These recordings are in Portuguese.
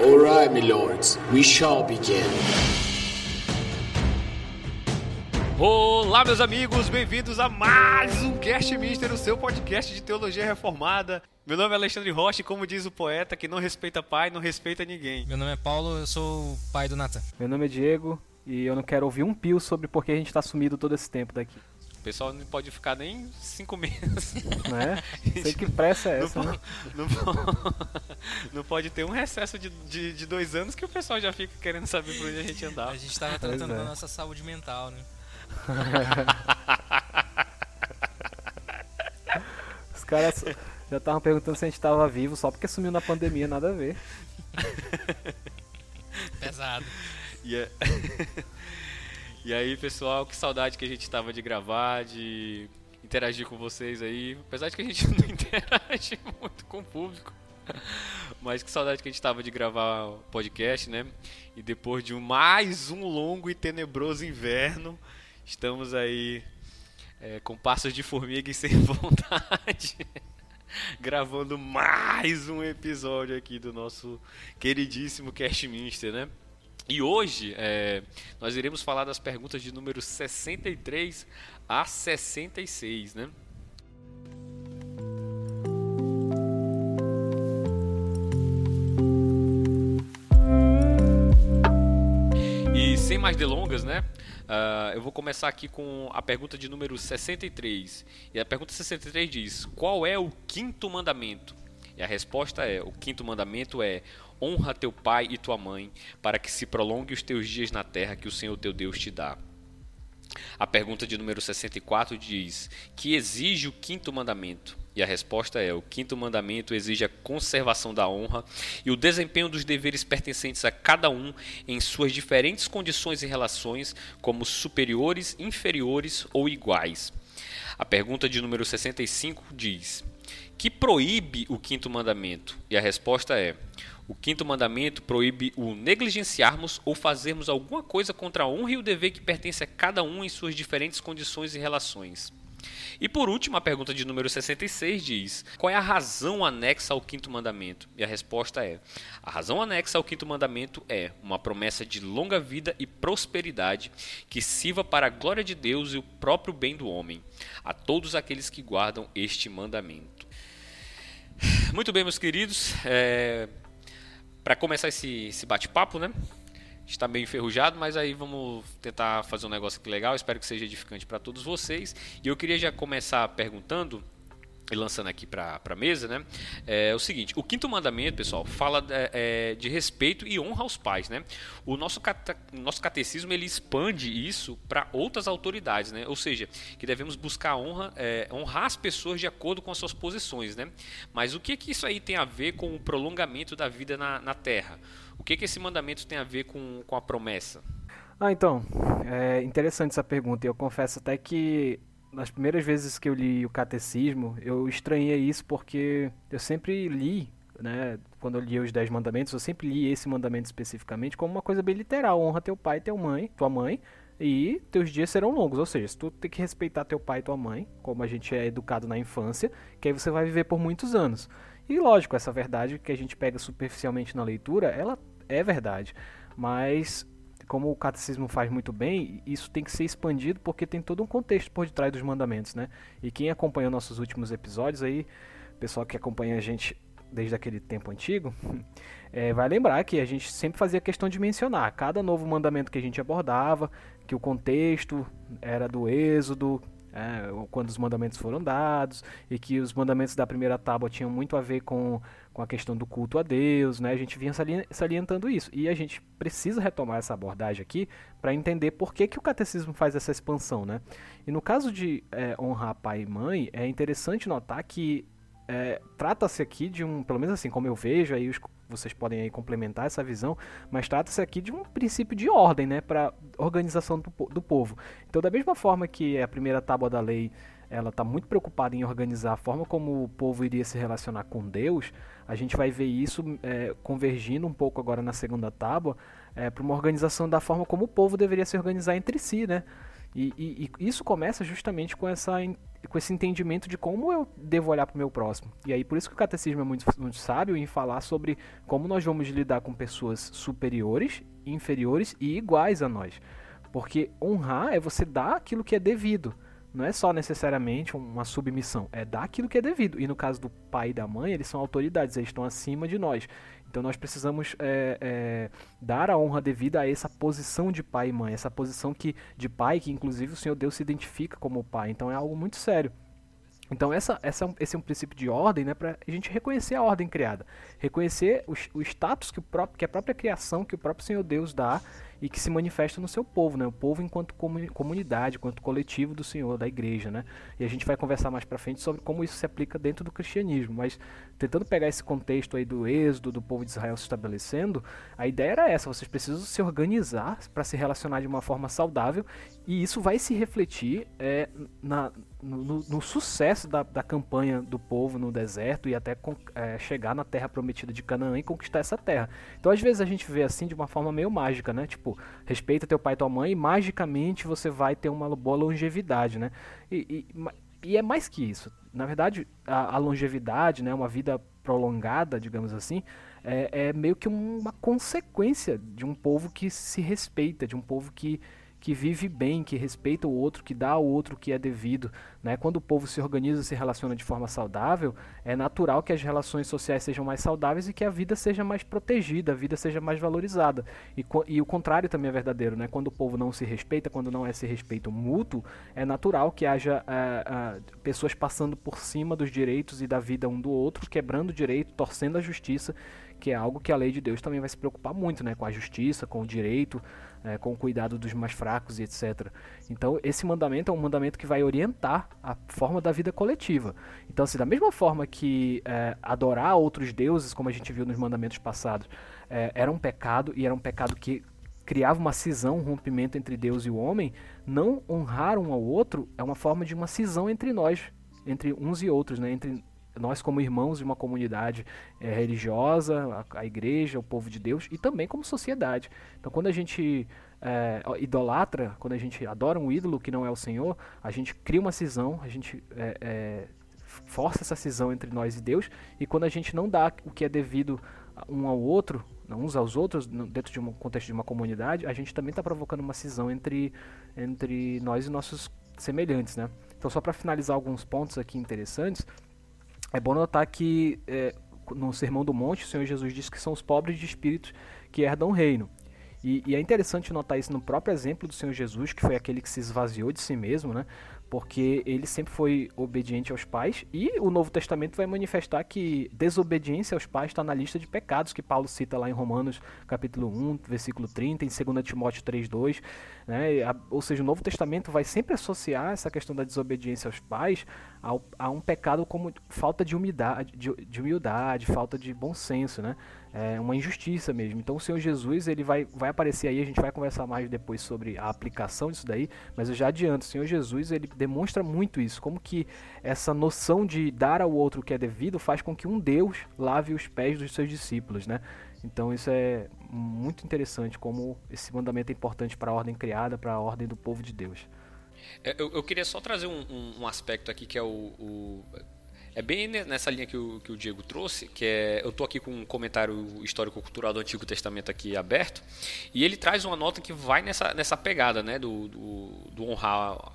All right, my lords, we shall begin. Olá, meus amigos, bem-vindos a mais um Cast Mister, o seu podcast de teologia reformada. Meu nome é Alexandre Rocha e, como diz o poeta, que não respeita pai, não respeita ninguém. Meu nome é Paulo, eu sou o pai do Nathan. Meu nome é Diego e eu não quero ouvir um pio sobre por que a gente tá sumido todo esse tempo daqui. O pessoal não pode ficar nem cinco meses. Não é? Sei que pressa é essa, não, né? Não, não, pode ter um recesso de, de, de, dois anos que o pessoal já fica querendo saber por onde a gente andar. A gente tava tratando é. da nossa saúde mental, né? Os caras já estavam perguntando se a gente tava vivo só porque sumiu na pandemia, nada a ver. Pesado. Yeah. E aí, pessoal, que saudade que a gente tava de gravar, de interagir com vocês aí. Apesar de que a gente não interage muito com o público. Mas que saudade que a gente tava de gravar o podcast, né? E depois de mais um longo e tenebroso inverno, estamos aí é, com passos de formiga e sem vontade. gravando mais um episódio aqui do nosso queridíssimo Cashminster, né? E hoje é, nós iremos falar das perguntas de número 63 a 66, né? E sem mais delongas, né? Uh, eu vou começar aqui com a pergunta de número 63. E a pergunta 63 diz: Qual é o quinto mandamento? E a resposta é: O quinto mandamento é honra teu pai e tua mãe, para que se prolongue os teus dias na terra que o Senhor teu Deus te dá. A pergunta de número 64 diz: Que exige o quinto mandamento? E a resposta é: o quinto mandamento exige a conservação da honra e o desempenho dos deveres pertencentes a cada um em suas diferentes condições e relações, como superiores, inferiores ou iguais. A pergunta de número 65 diz: Que proíbe o quinto mandamento? E a resposta é: o quinto mandamento proíbe o negligenciarmos ou fazermos alguma coisa contra a honra e o dever que pertence a cada um em suas diferentes condições e relações. E por último, a pergunta de número 66 diz: Qual é a razão anexa ao quinto mandamento? E a resposta é: A razão anexa ao quinto mandamento é uma promessa de longa vida e prosperidade que sirva para a glória de Deus e o próprio bem do homem, a todos aqueles que guardam este mandamento. Muito bem, meus queridos, é, para começar esse, esse bate-papo, né? Está meio enferrujado, mas aí vamos tentar fazer um negócio aqui legal. Espero que seja edificante para todos vocês. E eu queria já começar perguntando e lançando aqui para a mesa, né? É o seguinte: o quinto mandamento, pessoal, fala é, de respeito e honra aos pais, né? O nosso, cate, nosso catecismo ele expande isso para outras autoridades, né? Ou seja, que devemos buscar honra, é, honrar as pessoas de acordo com as suas posições, né? Mas o que que isso aí tem a ver com o prolongamento da vida na, na Terra? O que que esse mandamento tem a ver com, com a promessa? Ah, então, é interessante essa pergunta. Eu confesso até que nas primeiras vezes que eu li o catecismo, eu estranhei isso porque eu sempre li, né, quando eu li os Dez Mandamentos, eu sempre li esse mandamento especificamente como uma coisa bem literal, honra teu pai e tua mãe, tua mãe, e teus dias serão longos, ou seja, tu tem que respeitar teu pai e tua mãe, como a gente é educado na infância, que aí você vai viver por muitos anos. E lógico, essa verdade que a gente pega superficialmente na leitura, ela é verdade, mas como o catecismo faz muito bem, isso tem que ser expandido porque tem todo um contexto por detrás dos mandamentos, né? E quem acompanhou nossos últimos episódios aí, pessoal que acompanha a gente desde aquele tempo antigo, é, vai lembrar que a gente sempre fazia questão de mencionar cada novo mandamento que a gente abordava, que o contexto era do Êxodo, é, quando os mandamentos foram dados, e que os mandamentos da primeira tábua tinham muito a ver com, com a questão do culto a Deus, né? a gente vinha salientando isso. E a gente precisa retomar essa abordagem aqui para entender por que, que o catecismo faz essa expansão. Né? E no caso de é, honrar pai e mãe, é interessante notar que é, trata-se aqui de um, pelo menos assim como eu vejo, aí os vocês podem aí complementar essa visão, mas trata-se aqui de um princípio de ordem, né, para organização do, do povo. Então, da mesma forma que a primeira tábua da lei ela está muito preocupada em organizar a forma como o povo iria se relacionar com Deus, a gente vai ver isso é, convergindo um pouco agora na segunda tábua é, para uma organização da forma como o povo deveria se organizar entre si, né? E, e, e isso começa justamente com essa com esse entendimento de como eu devo olhar para o meu próximo. E aí por isso que o catecismo é muito, muito sábio em falar sobre como nós vamos lidar com pessoas superiores, inferiores e iguais a nós. Porque honrar é você dar aquilo que é devido. Não é só necessariamente uma submissão, é dar aquilo que é devido. E no caso do pai e da mãe, eles são autoridades, eles estão acima de nós. Então nós precisamos é, é, dar a honra devida a essa posição de pai e mãe, essa posição que de pai que inclusive o Senhor Deus se identifica como pai. Então é algo muito sério. Então essa, essa, esse é um princípio de ordem, né, para a gente reconhecer a ordem criada, reconhecer o, o status que, o próprio, que a própria criação, que o próprio Senhor Deus dá e que se manifesta no seu povo, né? O povo enquanto comunidade, enquanto coletivo do Senhor, da igreja, né? E a gente vai conversar mais para frente sobre como isso se aplica dentro do cristianismo, mas tentando pegar esse contexto aí do êxodo, do povo de Israel se estabelecendo, a ideia era essa, vocês precisam se organizar para se relacionar de uma forma saudável e isso vai se refletir é, na, no, no, sucesso da, da, campanha do povo no deserto e até é, chegar na terra prometida de Canaã e conquistar essa terra. Então, às vezes, a gente vê assim de uma forma meio mágica, né? Tipo, respeita teu pai e tua mãe e magicamente você vai ter uma boa longevidade, né? E, e, e é mais que isso. Na verdade, a, a, longevidade, né, uma vida prolongada, digamos assim, é, é meio que uma consequência de um povo que se respeita, de um povo que que vive bem, que respeita o outro, que dá ao outro o que é devido. Né? Quando o povo se organiza e se relaciona de forma saudável, é natural que as relações sociais sejam mais saudáveis e que a vida seja mais protegida, a vida seja mais valorizada. E, e o contrário também é verdadeiro. Né? Quando o povo não se respeita, quando não é esse respeito mútuo, é natural que haja é, é, pessoas passando por cima dos direitos e da vida um do outro, quebrando o direito, torcendo a justiça, que é algo que a lei de Deus também vai se preocupar muito, né? com a justiça, com o direito, é, com cuidado dos mais fracos e etc. Então, esse mandamento é um mandamento que vai orientar a forma da vida coletiva. Então, assim, da mesma forma que é, adorar outros deuses, como a gente viu nos mandamentos passados, é, era um pecado e era um pecado que criava uma cisão, um rompimento entre Deus e o homem, não honrar um ao outro é uma forma de uma cisão entre nós, entre uns e outros, né? entre nós como irmãos de uma comunidade é, religiosa, a, a, igreja, o povo de Deus e também como sociedade. Então, quando a gente é, idolatra, quando a gente adora um ídolo que não é o Senhor, a gente cria uma cisão, a gente é, força essa cisão entre nós e Deus. E quando a gente não dá o que é devido um ao outro, uns aos outros, dentro de um contexto de uma comunidade, a gente também está provocando uma cisão entre, entre nós e nossos semelhantes, né? Então, só para finalizar alguns pontos aqui interessantes, é bom notar que é, no Sermão do Monte, o Senhor Jesus diz que são os pobres de espírito que herdam o reino. E, e, é interessante notar isso no próprio exemplo do Senhor Jesus, que foi aquele que se esvaziou de si mesmo, né? Porque ele sempre foi obediente aos pais e o Novo Testamento vai manifestar que desobediência aos pais está na lista de pecados que Paulo cita lá em Romanos capítulo 1, versículo 30, em 2 Timóteo 3:2, né? Ou seja, o Novo Testamento vai sempre associar essa questão da desobediência aos pais ao, a um pecado como falta de humildade, de, de humildade, falta de bom senso, né? É uma injustiça mesmo. Então o Senhor Jesus ele vai, vai aparecer aí, a gente vai conversar mais depois sobre a aplicação disso daí, mas eu já adianto, o Senhor Jesus ele demonstra muito isso, como que essa noção de dar ao outro o que é devido faz com que um Deus lave os pés dos seus discípulos, né? Então isso é muito interessante, como esse mandamento é importante para a ordem criada, para a ordem do povo de Deus. É, eu, eu queria só trazer um, um, um aspecto aqui que é o, o é bem nessa linha que o, que o Diego trouxe, que é. Eu estou aqui com um comentário histórico-cultural do Antigo Testamento aqui aberto, e ele traz uma nota que vai nessa, nessa pegada, né? Do, do, do honrar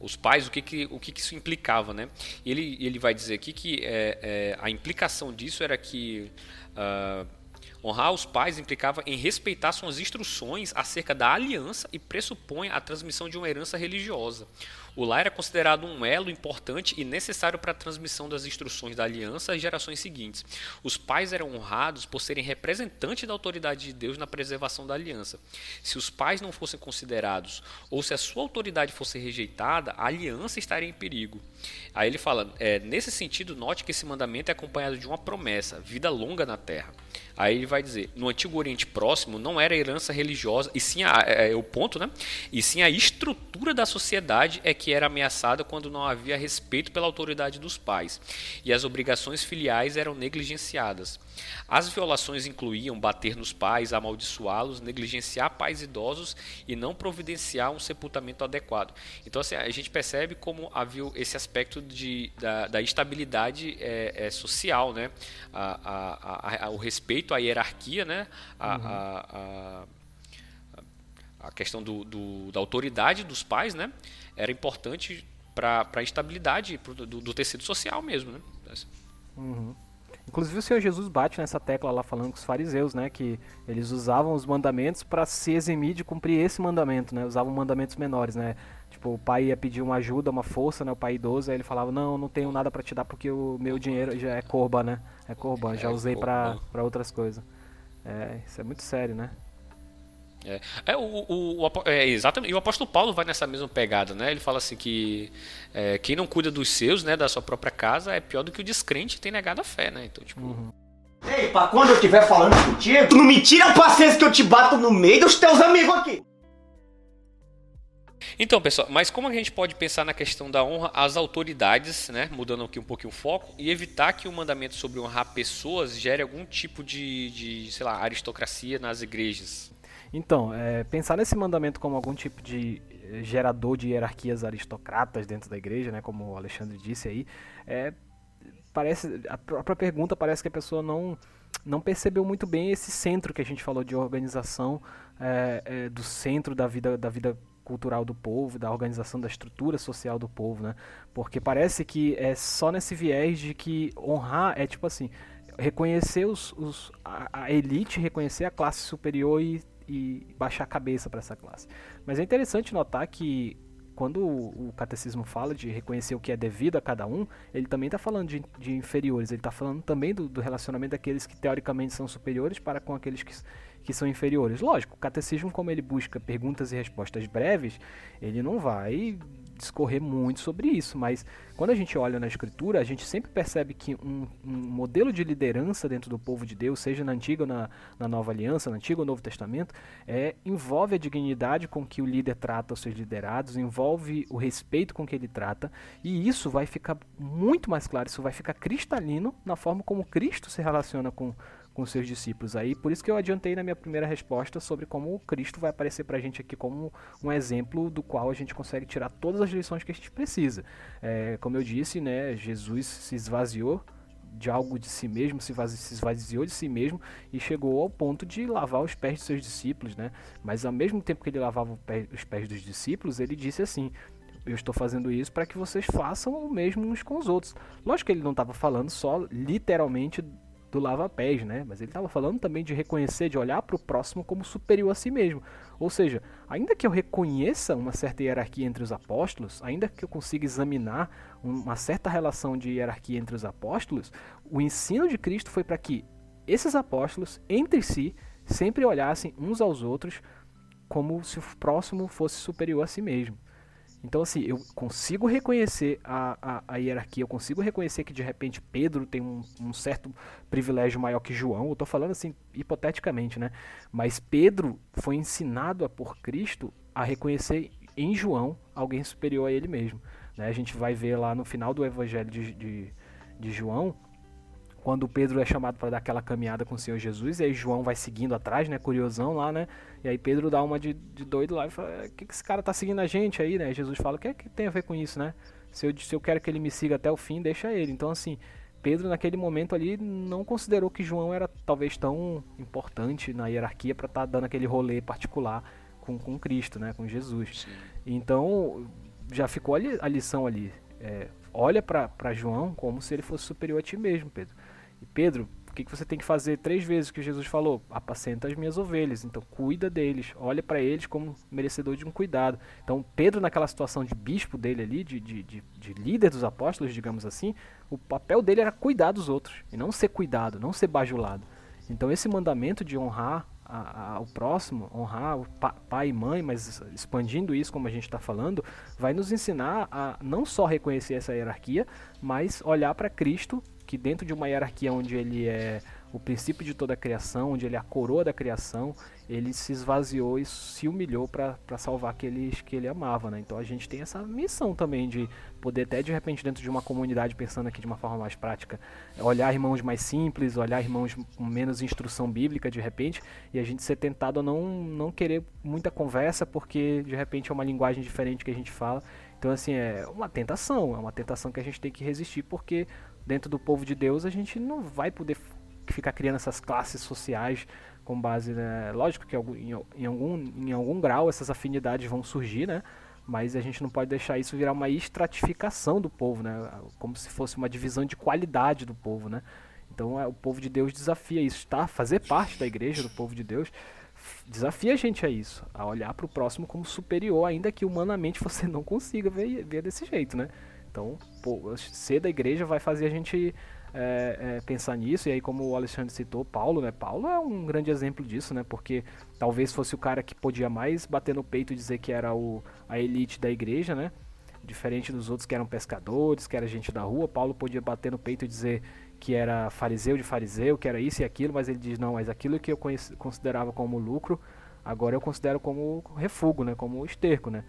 os pais, o que, que, o que, que isso implicava, né? E ele, ele vai dizer aqui que é, é, a implicação disso era que. Uh, Honrar os pais implicava em respeitar suas instruções acerca da aliança e pressupõe a transmissão de uma herança religiosa. O lar era considerado um elo importante e necessário para a transmissão das instruções da aliança às gerações seguintes. Os pais eram honrados por serem representantes da autoridade de Deus na preservação da aliança. Se os pais não fossem considerados ou se a sua autoridade fosse rejeitada, a aliança estaria em perigo. Aí ele fala: é, nesse sentido, note que esse mandamento é acompanhado de uma promessa, vida longa na terra. Aí ele vai dizer: no Antigo Oriente Próximo não era herança religiosa, e sim a, é, é, o ponto, né? E sim a estrutura da sociedade é que era ameaçada quando não havia respeito pela autoridade dos pais, e as obrigações filiais eram negligenciadas. As violações incluíam bater nos pais, amaldiçoá-los, negligenciar pais idosos e não providenciar um sepultamento adequado. Então, assim, a gente percebe como havia esse aspecto de, da, da instabilidade é, é, social, né? A, a, a, o respeito à hierarquia, né? A, uhum. a, questão do, do, da autoridade dos pais, né? Era importante para a instabilidade do, do, tecido social mesmo, né? Uhum. Inclusive o Senhor Jesus bate nessa tecla lá falando com os fariseus, né, que eles usavam os mandamentos para se eximir de cumprir esse mandamento, né? Usavam mandamentos menores, né? Tipo, o pai ia pedir uma ajuda, uma força, né? O pai idoso, aí ele falava: "Não, não tenho nada para te dar porque o meu dinheiro já é corba, né? É corba, já é usei para para outras coisas". É, isso é muito sério, né? É, é, o, o, o, é, exatamente. E o apóstolo Paulo vai nessa mesma pegada, né? Ele fala assim que é, quem não cuida dos seus, né, da sua própria casa, é pior do que o descrente tem negado a fé, né? Então, tipo. Uhum. Ei, pra quando eu estiver falando contigo, tu não me tira a paciência que eu te bato no meio dos teus amigos aqui. Então, pessoal, mas como a gente pode pensar na questão da honra às autoridades, né, mudando aqui um pouquinho o foco, e evitar que o mandamento sobre honrar pessoas gere algum tipo de, de sei lá, aristocracia nas igrejas? Então, é, pensar nesse mandamento como algum tipo de eh, gerador de hierarquias aristocratas dentro da igreja, né, como o Alexandre disse aí, é, parece a própria pergunta parece que a pessoa não não percebeu muito bem esse centro que a gente falou de organização é, é, do centro da vida da vida cultural do povo, da organização da estrutura social do povo, né? Porque parece que é só nesse viés de que honrar é tipo assim reconhecer os, os a, a elite, reconhecer a classe superior e e baixar a cabeça para essa classe. Mas é interessante notar que quando o catecismo fala de reconhecer o que é devido a cada um, ele também está falando de, de, inferiores, ele está falando também do, do, relacionamento daqueles que teoricamente são superiores para com aqueles que, que são inferiores. Lógico, o catecismo, como ele busca perguntas e respostas breves, ele não vai discorrer muito sobre isso, mas quando a gente olha na escritura, a gente sempre percebe que um, um modelo de liderança dentro do povo de Deus, seja na antiga ou na, na nova aliança, no antigo ou novo testamento, é, envolve a dignidade com que o líder trata os seus liderados, envolve o respeito com que ele trata, e isso vai ficar muito mais claro, isso vai ficar cristalino na forma como Cristo se relaciona com com seus discípulos aí. Por isso que eu adiantei na minha primeira resposta sobre como Cristo vai aparecer para a gente aqui como um exemplo do qual a gente consegue tirar todas as lições que a gente precisa. É, como eu disse, né, Jesus se esvaziou de algo de si mesmo, se esvaziou de si mesmo e chegou ao ponto de lavar os pés de seus discípulos, né? Mas ao mesmo tempo que ele lavava os pés dos discípulos, ele disse assim: eu estou fazendo isso para que vocês façam o mesmo uns com os outros. Lógico que ele não estava falando só literalmente do lava-pés, né? Mas ele estava falando também de reconhecer, de olhar para o próximo como superior a si mesmo. Ou seja, ainda que eu reconheça uma certa hierarquia entre os apóstolos, ainda que eu consiga examinar uma certa relação de hierarquia entre os apóstolos, o ensino de Cristo foi para que esses apóstolos, entre si, sempre olhassem uns aos outros como se o próximo fosse superior a si mesmo. Então, assim, eu consigo reconhecer a, a, a, hierarquia, eu consigo reconhecer que de repente Pedro tem um, um certo privilégio maior que João. Eu estou falando assim, hipoteticamente, né? Mas Pedro foi ensinado a, por Cristo a reconhecer em João alguém superior a ele mesmo. Né? A gente vai ver lá no final do Evangelho de, de, de João quando Pedro é chamado para dar aquela caminhada com o Senhor Jesus, e aí João vai seguindo atrás, né, curiosão lá, né, e aí Pedro dá uma de, de doido lá e fala, o é, que, que esse cara tá seguindo a gente aí, né, Jesus fala, o que, é que tem a ver com isso, né, se eu, se eu quero que ele me siga até o fim, deixa ele, então assim, Pedro naquele momento ali não considerou que João era talvez tão importante na hierarquia para estar tá dando aquele rolê particular com, com Cristo, né, com Jesus, Sim. então já ficou a lição ali, é, olha para João como se ele fosse superior a ti mesmo, Pedro. E Pedro, o que, que você tem que fazer três vezes que Jesus falou? Apacenta as minhas ovelhas. Então cuida deles, olha para eles como merecedor de um cuidado. Então Pedro naquela situação de bispo dele ali, de, de, de, de líder dos apóstolos, digamos assim, o papel dele era cuidar dos outros e não ser cuidado, não ser bajulado. Então esse mandamento de honrar o próximo, honrar o pa, pai e mãe, mas expandindo isso como a gente está falando, vai nos ensinar a não só reconhecer essa hierarquia, mas olhar para Cristo que dentro de uma hierarquia onde ele é o princípio de toda a criação, onde ele é a coroa da criação, ele se esvaziou e se humilhou para salvar aqueles que ele amava, né? Então a gente tem essa missão também de poder até de repente dentro de uma comunidade pensando aqui de uma forma mais prática, olhar irmãos mais simples, olhar irmãos com menos instrução bíblica de repente, e a gente ser tentado a não não querer muita conversa porque de repente é uma linguagem diferente que a gente fala. Então assim, é uma tentação, é uma tentação que a gente tem que resistir porque dentro do povo de Deus a gente não vai poder ficar criando essas classes sociais com base, né? Lógico que em, algum, em algum grau essas afinidades vão surgir, né? Mas a gente não pode deixar isso virar uma estratificação do povo, né? Como se fosse uma divisão de qualidade do povo, né? Então é, o povo de Deus desafia isso, tá? Fazer parte da igreja do povo de Deus desafia a gente a isso, a olhar para o próximo como superior, ainda que humanamente você não consiga ver, ver desse jeito, né? Então, pô, ser da igreja vai fazer a gente é, é, pensar nisso. E aí, como o Alexandre citou, Paulo, né? Paulo é um grande exemplo disso, né? Porque talvez fosse o cara que podia mais bater no peito e dizer que era o, a elite da igreja, né? Diferente dos outros que eram pescadores, que era gente da rua, Paulo podia bater no peito e dizer que era fariseu de fariseu, que era isso e aquilo, mas ele diz: não, mas aquilo que eu considerava como lucro, agora eu considero como refúgio, né? Como esterco, né?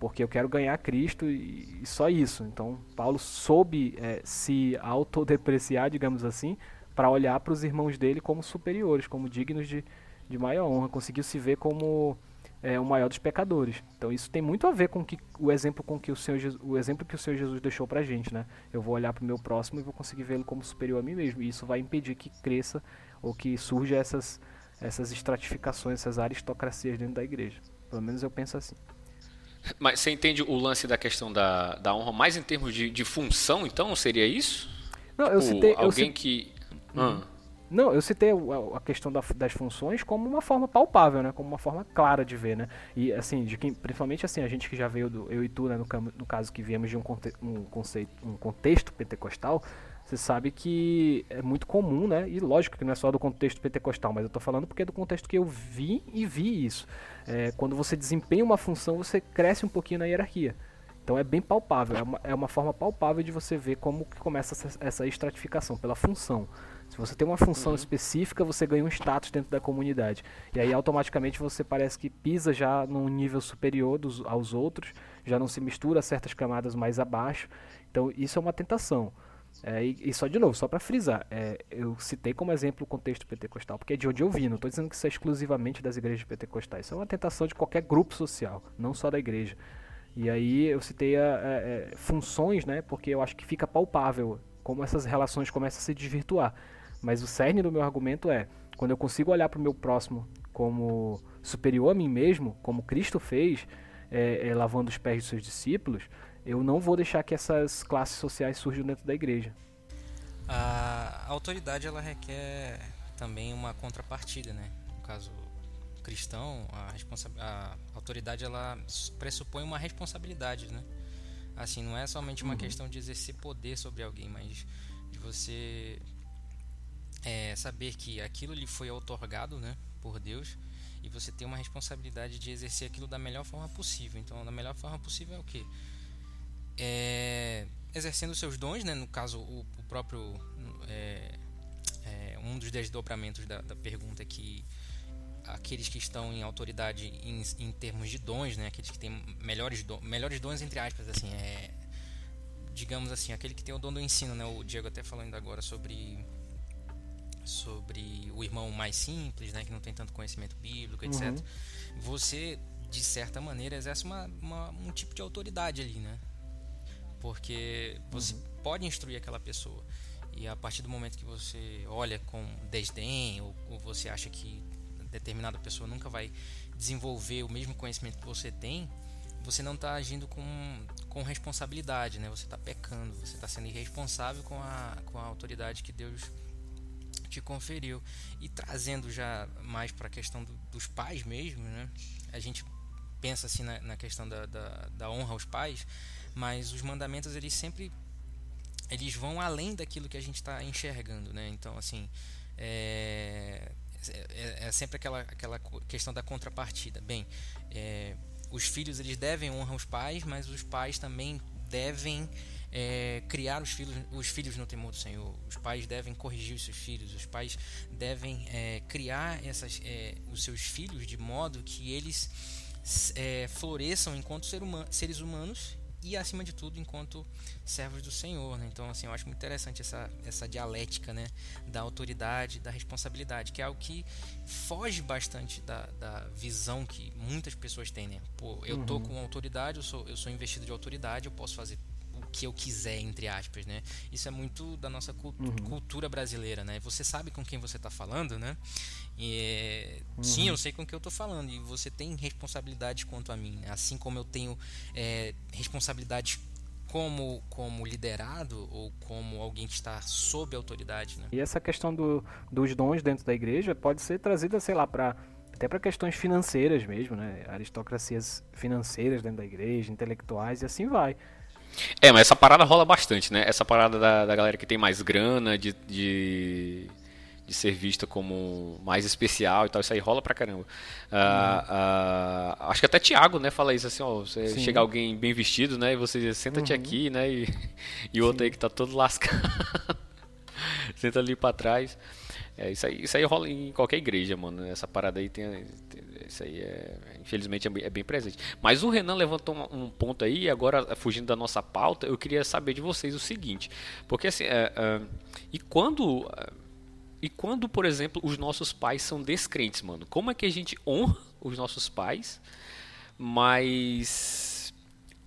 porque eu quero ganhar Cristo e, só isso. Então, Paulo soube é, se autodepreciar, digamos assim, para olhar para os irmãos dele como superiores, como dignos de, de maior honra. Conseguiu se ver como é, o maior dos pecadores. Então, isso tem muito a ver com que, o exemplo com que o Senhor Jesus, o exemplo que o Senhor Jesus deixou para a gente, né? Eu vou olhar para o meu próximo e vou conseguir vê-lo como superior a mim mesmo. E isso vai impedir que cresça ou que surja essas essas estratificações, essas aristocracias dentro da igreja. Pelo menos eu penso assim. Mas você entende o lance da questão da, da honra mais em termos de, de função, então? Seria isso? Não, eu tipo, citei. Alguém eu que. Uhum. Não, eu citei a questão das funções como uma forma palpável, né? Como uma forma clara de ver, né? E assim, de quem, principalmente assim, a gente que já veio do eu e tu, né, no, no caso que viemos de um, conte, um conceito, um contexto pentecostal, você sabe que é muito comum, né? E lógico que não é só do contexto pentecostal, mas eu estou falando porque é do contexto que eu vi e vi isso. É, quando você desempenha uma função, você cresce um pouquinho na hierarquia. Então é bem palpável, é uma, é uma forma palpável de você ver como que começa essa, essa estratificação, pela função. Se você tem uma função uhum. específica, você ganha um status dentro da comunidade. E aí automaticamente você parece que pisa já num nível superior dos, aos outros, já não se mistura a certas camadas mais abaixo. Então isso é uma tentação. É, e, e, só de novo, só para frisar, é, eu citei como exemplo o contexto pentecostal, porque é de onde eu vi, não estou dizendo que isso é exclusivamente das igrejas pentecostais, isso é uma tentação de qualquer grupo social, não só da igreja. E aí eu citei a, a, a, funções, né, porque eu acho que fica palpável como essas relações começam a se desvirtuar. Mas o cerne do meu argumento é, quando eu consigo olhar para o meu próximo como superior a mim mesmo, como Cristo fez, é, é, lavando os pés de seus discípulos, eu não vou deixar que essas classes sociais surjam dentro da igreja. A autoridade ela requer também uma contrapartida, né? No caso cristão, a, a autoridade ela pressupõe uma responsabilidade, né? Assim, não é somente uma uhum. questão de exercer poder sobre alguém, mas de você é, saber que aquilo lhe foi otorgado, né, por Deus, e você tem uma responsabilidade de exercer aquilo da melhor forma possível. Então, da melhor forma possível é o que? é, exercendo seus dons, né? no caso, o, o próprio. É, é, um dos desdobramentos da, da pergunta é que aqueles que estão em autoridade em, em termos de dons, né? aqueles que têm melhores, do, melhores dons, entre aspas, assim, é, digamos assim, aquele que tem o dom do ensino, né? o Diego até falando agora sobre sobre o irmão mais simples, né, que não tem tanto conhecimento bíblico, etc. Uhum. Você, de certa maneira, exerce uma, uma, um tipo de autoridade ali, né? porque você uhum. pode instruir aquela pessoa e a partir do momento que você olha com desdém ou, ou, você acha que determinada pessoa nunca vai desenvolver o mesmo conhecimento que você tem, você não está agindo com, com responsabilidade, né? Você está pecando, você está sendo irresponsável com a, com a autoridade que Deus te conferiu. E trazendo já mais para a questão do, dos pais mesmo, né? A gente pensa assim na, na questão da, da, da honra aos pais, mas os mandamentos eles sempre eles vão além daquilo que a gente está enxergando, né? Então assim é, é, é, sempre aquela aquela questão da contrapartida. Bem, é, os filhos eles devem honrar os pais, mas os pais também devem é, criar os filhos, os filhos no temor do Senhor. Os pais devem corrigir os seus filhos. Os pais devem é, criar essas, é, os seus filhos de modo que eles é, floresçam enquanto ser seres humanos e acima de tudo enquanto servos do Senhor, né? Então assim, eu acho muito interessante essa, essa dialética, né, da autoridade, da responsabilidade, que é algo que foge bastante da, da visão que muitas pessoas têm, né? Pô, eu tô uhum. com autoridade, eu sou eu sou investido de autoridade, eu posso fazer que eu quiser, entre aspas, né? Isso é muito da nossa uhum. cultura brasileira, né? Você sabe com quem você está falando, né? E, uhum. Sim, eu sei com quem eu estou falando e você tem responsabilidade quanto a mim, né? assim como eu tenho é, responsabilidades como, como liderado ou como alguém que está sob autoridade. Né? E essa questão do, dos dons dentro da igreja pode ser trazida, sei lá, para até para questões financeiras mesmo, né? Aristocracias financeiras dentro da igreja, intelectuais e assim vai. É, mas essa parada rola bastante, né? Essa parada da, da galera que tem mais grana, de, de, de, ser vista como mais especial e tal, isso aí rola pra caramba. Uh, uh, acho que até Thiago, né, fala isso assim, ó, você Sim. chega alguém bem vestido, né, e você senta-te uhum. aqui, né, e, e o outro Sim. aí que tá todo lascado, senta ali pra trás. É, isso, aí, isso aí rola em qualquer igreja, mano. Essa parada aí tem, tem isso aí é, infelizmente é bem, é bem presente. Mas o Renan levantou um, ponto aí, agora fugindo da nossa pauta, eu queria saber de vocês o seguinte, porque assim, é, é, e quando e quando, por exemplo, os nossos pais são descrentes, mano, como é que a gente honra os nossos pais, mas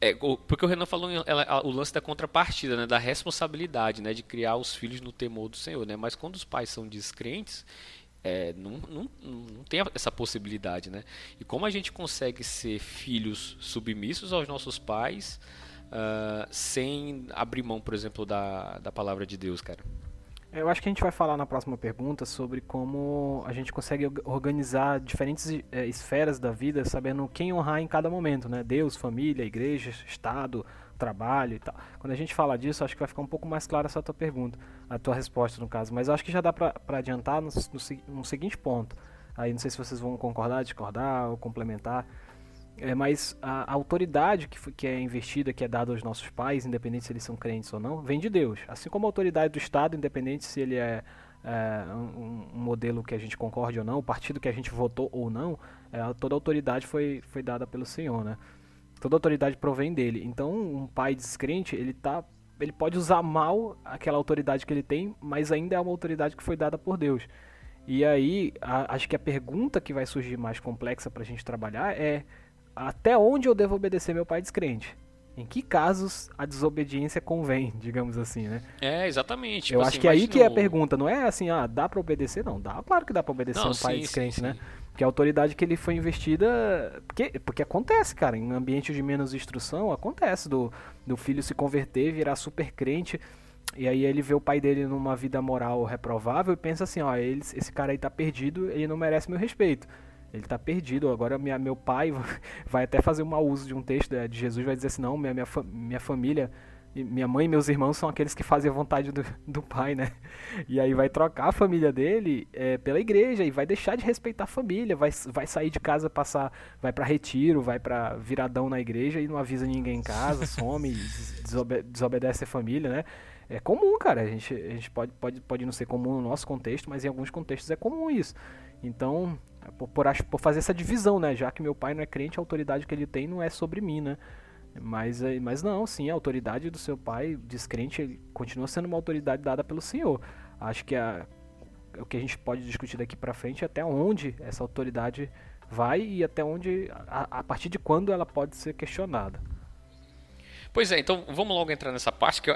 é, porque o Renan falou ela, o lance da contrapartida, né, da responsabilidade, né, de criar os filhos no temor do Senhor, né? Mas quando os pais são descrentes, é, não, não, não tem essa possibilidade, né? E como a gente consegue ser filhos submissos aos nossos pais uh, sem abrir mão, por exemplo, da, da palavra de Deus, cara? Eu acho que a gente vai falar na próxima pergunta sobre como a gente consegue organizar diferentes é, esferas da vida, sabendo quem honrar em cada momento, né? Deus, família, igreja, Estado, trabalho e tal. Quando a gente fala disso, acho que vai ficar um pouco mais clara essa tua pergunta, a tua resposta no caso. Mas acho que já dá para adiantar no, no, no seguinte ponto. Aí não sei se vocês vão concordar, discordar ou complementar. É, mas a, a autoridade que, que, é investida, que é dada aos nossos pais, independente se eles são crentes ou não, vem de Deus. Assim como a autoridade do Estado, independente se ele é, é um, um, modelo que a gente concorde ou não, o partido que a gente votou ou não, é, toda a autoridade foi, foi dada pelo Senhor, né? Toda autoridade provém dele. Então, um pai descrente, ele tá ele pode usar mal aquela autoridade que ele tem, mas ainda é uma autoridade que foi dada por Deus. E aí, a, acho que a pergunta que vai surgir mais complexa para a gente trabalhar é até onde eu devo obedecer meu pai descrente? Em que casos a desobediência convém, digamos assim, né? É, exatamente. eu tipo acho assim, que é aí que é a pergunta, não é assim, ah, dá para obedecer? Não, dá, claro que dá para obedecer não, um pai sim, descrente, sim, né? Sim. Porque a autoridade que ele foi investida. Porque, porque acontece, cara, em ambiente de menos instrução, acontece do, do filho se converter, virar super crente. E aí ele vê o pai dele numa vida moral reprovável e pensa assim, ó, ele, esse cara aí tá perdido, ele não merece meu respeito. Ele está perdido. Agora minha, meu pai vai até fazer um mau uso de um texto né, de Jesus, vai dizer assim, não, minha, minha, minha família, minha mãe e meus irmãos são aqueles que fazem a vontade do, do pai, né? E aí vai trocar a família dele é, pela igreja e vai deixar de respeitar a família, vai, vai sair de casa, passar, vai para retiro, vai para viradão na igreja e não avisa ninguém em casa, some, desobede desobedece a família, né? É comum, cara. A gente, a gente pode, pode, pode não ser comum no nosso contexto, mas em alguns contextos é comum isso. Então, por, por, por, fazer essa divisão, né? Já que meu pai não é crente, a autoridade que ele tem não é sobre mim, né? Mas, mas não, sim, a autoridade do seu pai descrente continua sendo uma autoridade dada pelo Senhor. Acho que a, o que a gente pode discutir daqui para frente é até onde essa autoridade vai e até onde, a, a, partir de quando ela pode ser questionada. Pois é, então vamos logo entrar nessa parte que, eu,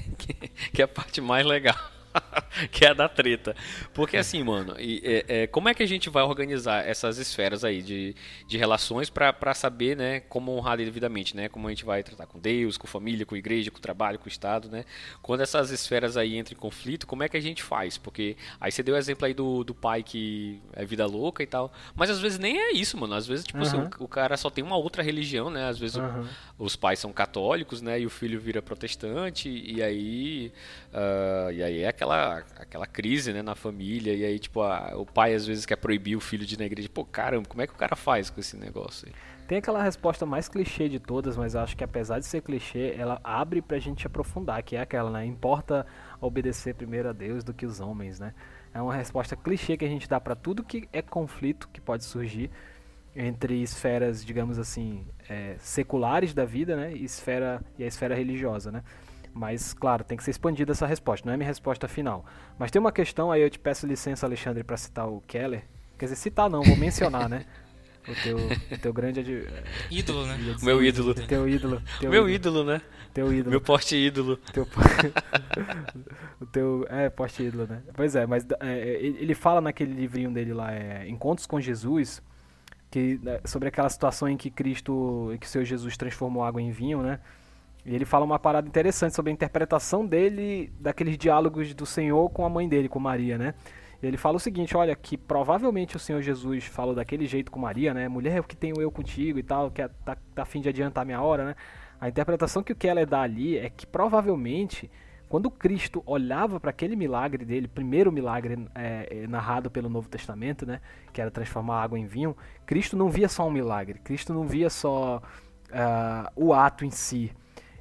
que é a parte mais legal. que é a da treta. Porque assim, mano, e, é, é, como é que a gente vai organizar essas esferas aí de, de relações para saber, né, como honrar devidamente, né? Como a gente vai tratar com Deus, com família, com igreja, com trabalho, com Estado, né? Quando essas esferas aí entram em conflito, como é que a gente faz? Porque aí você deu o exemplo aí do, do pai que é vida louca e tal. Mas às vezes nem é isso, mano. Às vezes, tipo, uhum. assim, o, o, cara só tem uma outra religião, né? Às vezes uhum. o, os pais são católicos, né? E o filho vira protestante, e aí. Uh, e aí é aquela, aquela crise, né, na família, e aí, tipo, a, o pai às vezes quer proibir o filho de ir na igreja. Pô, caramba, como é que o cara faz com esse negócio aí? Tem aquela resposta mais clichê de todas, mas acho que apesar de ser clichê, ela abre pra gente aprofundar, que é aquela, né? Importa obedecer primeiro a Deus do que os homens, né? É uma resposta clichê que a gente dá para tudo que é conflito que pode surgir entre esferas, digamos assim, é, seculares da vida, né? E, esfera, e a esfera religiosa, né? Mas, claro, tem que ser expandida essa resposta, não é minha resposta final. Mas tem uma questão, aí eu te peço licença, Alexandre, para citar o Keller. Quer dizer, citar não, vou mencionar, né? O teu, o teu grande adi... ídolo, né? Meu ídolo. Teu ídolo. Teu Meu ídolo, ídolo, né? Teu ídolo. Meu poste ídolo. Teu... o teu. É, poste ídolo, né? Pois é, mas é, ele fala naquele livrinho dele lá, é, Encontros com Jesus, que, né, sobre aquela situação em que Cristo, em que o Senhor Jesus transformou água em vinho, né? E ele fala uma parada interessante sobre a interpretação dele daqueles diálogos do Senhor com a mãe dele, com Maria, né? Ele fala o seguinte, olha, que provavelmente o Senhor Jesus falou daquele jeito com Maria, né? Mulher, o que tenho eu contigo e tal, que é, tá, tá a fim de adiantar minha hora, né? A interpretação que o Keller dá ali é que provavelmente quando Cristo olhava para aquele milagre dele, primeiro milagre é, é, narrado pelo Novo Testamento, né, que era transformar água em vinho, Cristo não via só um milagre, Cristo não via só uh, o ato em si,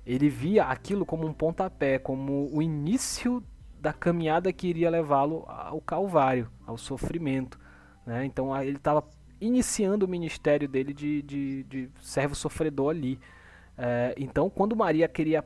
ele via aquilo como um pontapé, como o início da caminhada que iria levá-lo ao Calvário, ao sofrimento. Né? Então ele estava iniciando o ministério dele de, de, de servo sofredor ali. É, então, quando Maria queria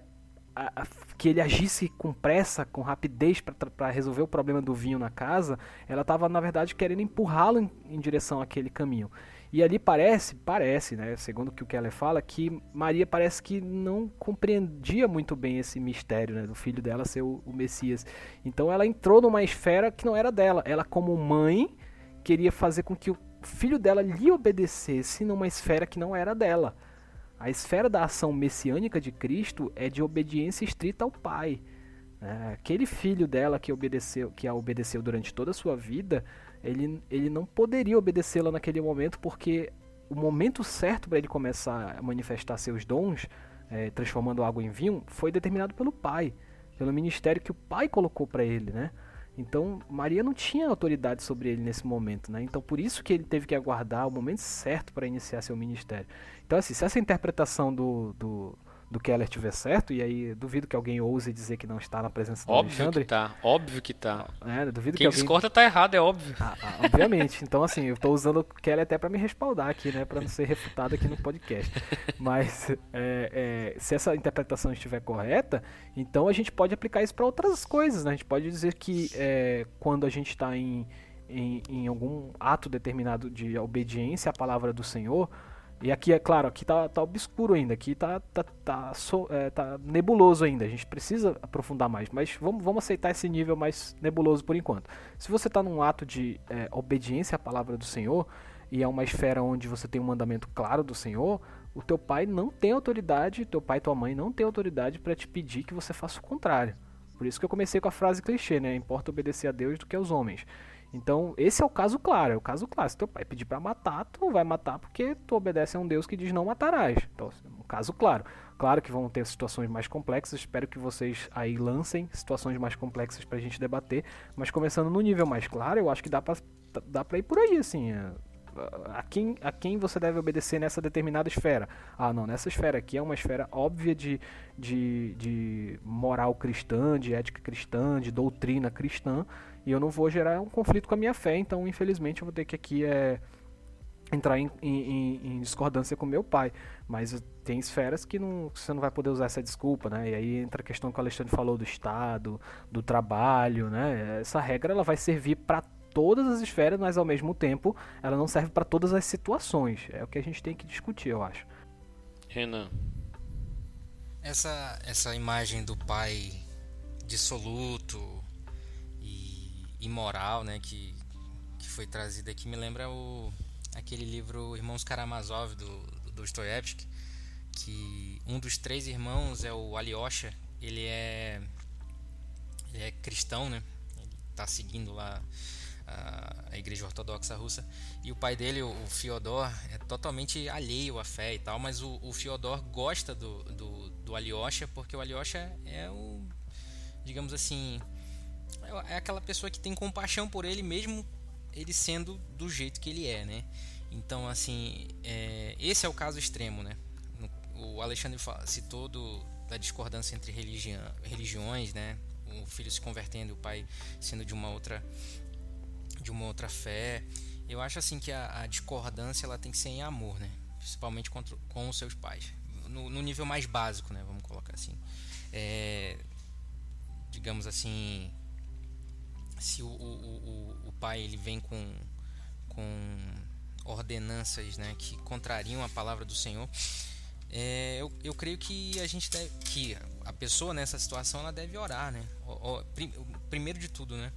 que ele agisse com pressa, com rapidez para resolver o problema do vinho na casa, ela estava, na verdade, querendo empurrá-lo em, em, direção àquele caminho. E ali parece, parece, né, segundo o que o Keller fala, que Maria parece que não compreendia muito bem esse mistério né, do filho dela ser o, o Messias. Então ela entrou numa esfera que não era dela. Ela, como mãe, queria fazer com que o filho dela lhe obedecesse numa esfera que não era dela. A esfera da ação messiânica de Cristo é de obediência estrita ao Pai. É, aquele filho dela que obedeceu, que a obedeceu durante toda a sua vida, ele, ele não poderia obedecê-la naquele momento porque o momento certo para ele começar a manifestar seus dons, é, transformando água em vinho, foi determinado pelo pai, pelo ministério que o pai colocou para ele, né? Então Maria não tinha autoridade sobre ele nesse momento, né? Então por isso que ele teve que aguardar o momento certo para iniciar seu ministério. Então assim, se essa interpretação do, do do Keller tiver certo, e aí duvido que alguém ouse dizer que não está na presença do óbvio Alexandre. Que tá, óbvio que tá. É, duvido Quem que alguém... discorda tá errado, é óbvio. Ah, ah, obviamente. Então, assim, eu estou usando o Keller até para me respaldar aqui, né? Para não ser refutado aqui no podcast. Mas é, é, se essa interpretação estiver correta, então a gente pode aplicar isso para outras coisas, né? A gente pode dizer que é, quando a gente está em, em, em algum ato determinado de obediência à palavra do Senhor, e aqui, é claro, aqui tá, tá obscuro ainda, aqui tá, tá, tá, so, é, tá nebuloso ainda, a gente precisa aprofundar mais, mas vamos, vamos aceitar esse nível mais nebuloso por enquanto. Se você está num ato de é, obediência à palavra do Senhor, e é uma esfera onde você tem um mandamento claro do Senhor, o teu pai não tem autoridade, teu pai e tua mãe não tem autoridade para te pedir que você faça o contrário. Por isso que eu comecei com a frase clichê, né? Importa obedecer a Deus do que aos homens. Então, esse é o caso claro, é o caso claro. Se teu pai pedir para matar, tu não vai matar porque tu obedece a um Deus que diz não matarás. Então, é um caso claro. Claro que vão ter situações mais complexas, espero que vocês aí lancem situações mais complexas pra gente debater, mas começando no nível mais claro, eu acho que dá pra, dá pra ir por aí, assim. É, a quem, a quem você deve obedecer nessa determinada esfera. Ah, não, nessa esfera aqui é uma esfera óbvia de, de, de moral cristã, de ética cristã, de doutrina cristã, e eu não vou gerar um conflito com a minha fé, então infelizmente eu vou ter que aqui é, entrar em, em, em discordância com meu pai. Mas tem esferas que, não, que você não vai poder usar essa desculpa, né? E aí entra a questão que o Alexandre falou do Estado, do trabalho, né? Essa regra ela vai servir para todas as esferas, mas ao mesmo tempo ela não serve para todas as situações. É o que a gente tem que discutir, eu acho. Renan. Essa, essa imagem do pai dissoluto, imoral, né, que, que foi trazida aqui, me lembra o, aquele livro Irmãos Karamazov do, do que um dos três irmãos é o Alyosha, ele é, ele é cristão, né, ele está seguindo lá a, a, igreja ortodoxa russa, e o pai dele, o, Fyodor, é totalmente alheio à fé e tal, mas o, o Fyodor gosta do, do, do Alyosha, porque o Alyosha é o, digamos assim, é aquela pessoa que tem compaixão por ele mesmo ele sendo do jeito que ele é, né? Então, assim, é, esse é o caso extremo, né? O Alexandre citou do, da discordância entre religião, religiões, né? O filho se convertendo, o pai sendo de uma outra de uma outra fé. Eu acho assim que a, a discordância ela tem que ser em amor, né? Principalmente contra, com os seus pais, no, no nível mais básico, né? Vamos colocar assim. É, digamos assim, se o, o, o, o pai ele vem com, com ordenanças né, que contrariam a palavra do Senhor, é, eu, eu creio que a gente deve, que a pessoa nessa situação ela deve orar, né? O, o, prim, primeiro de tudo, né?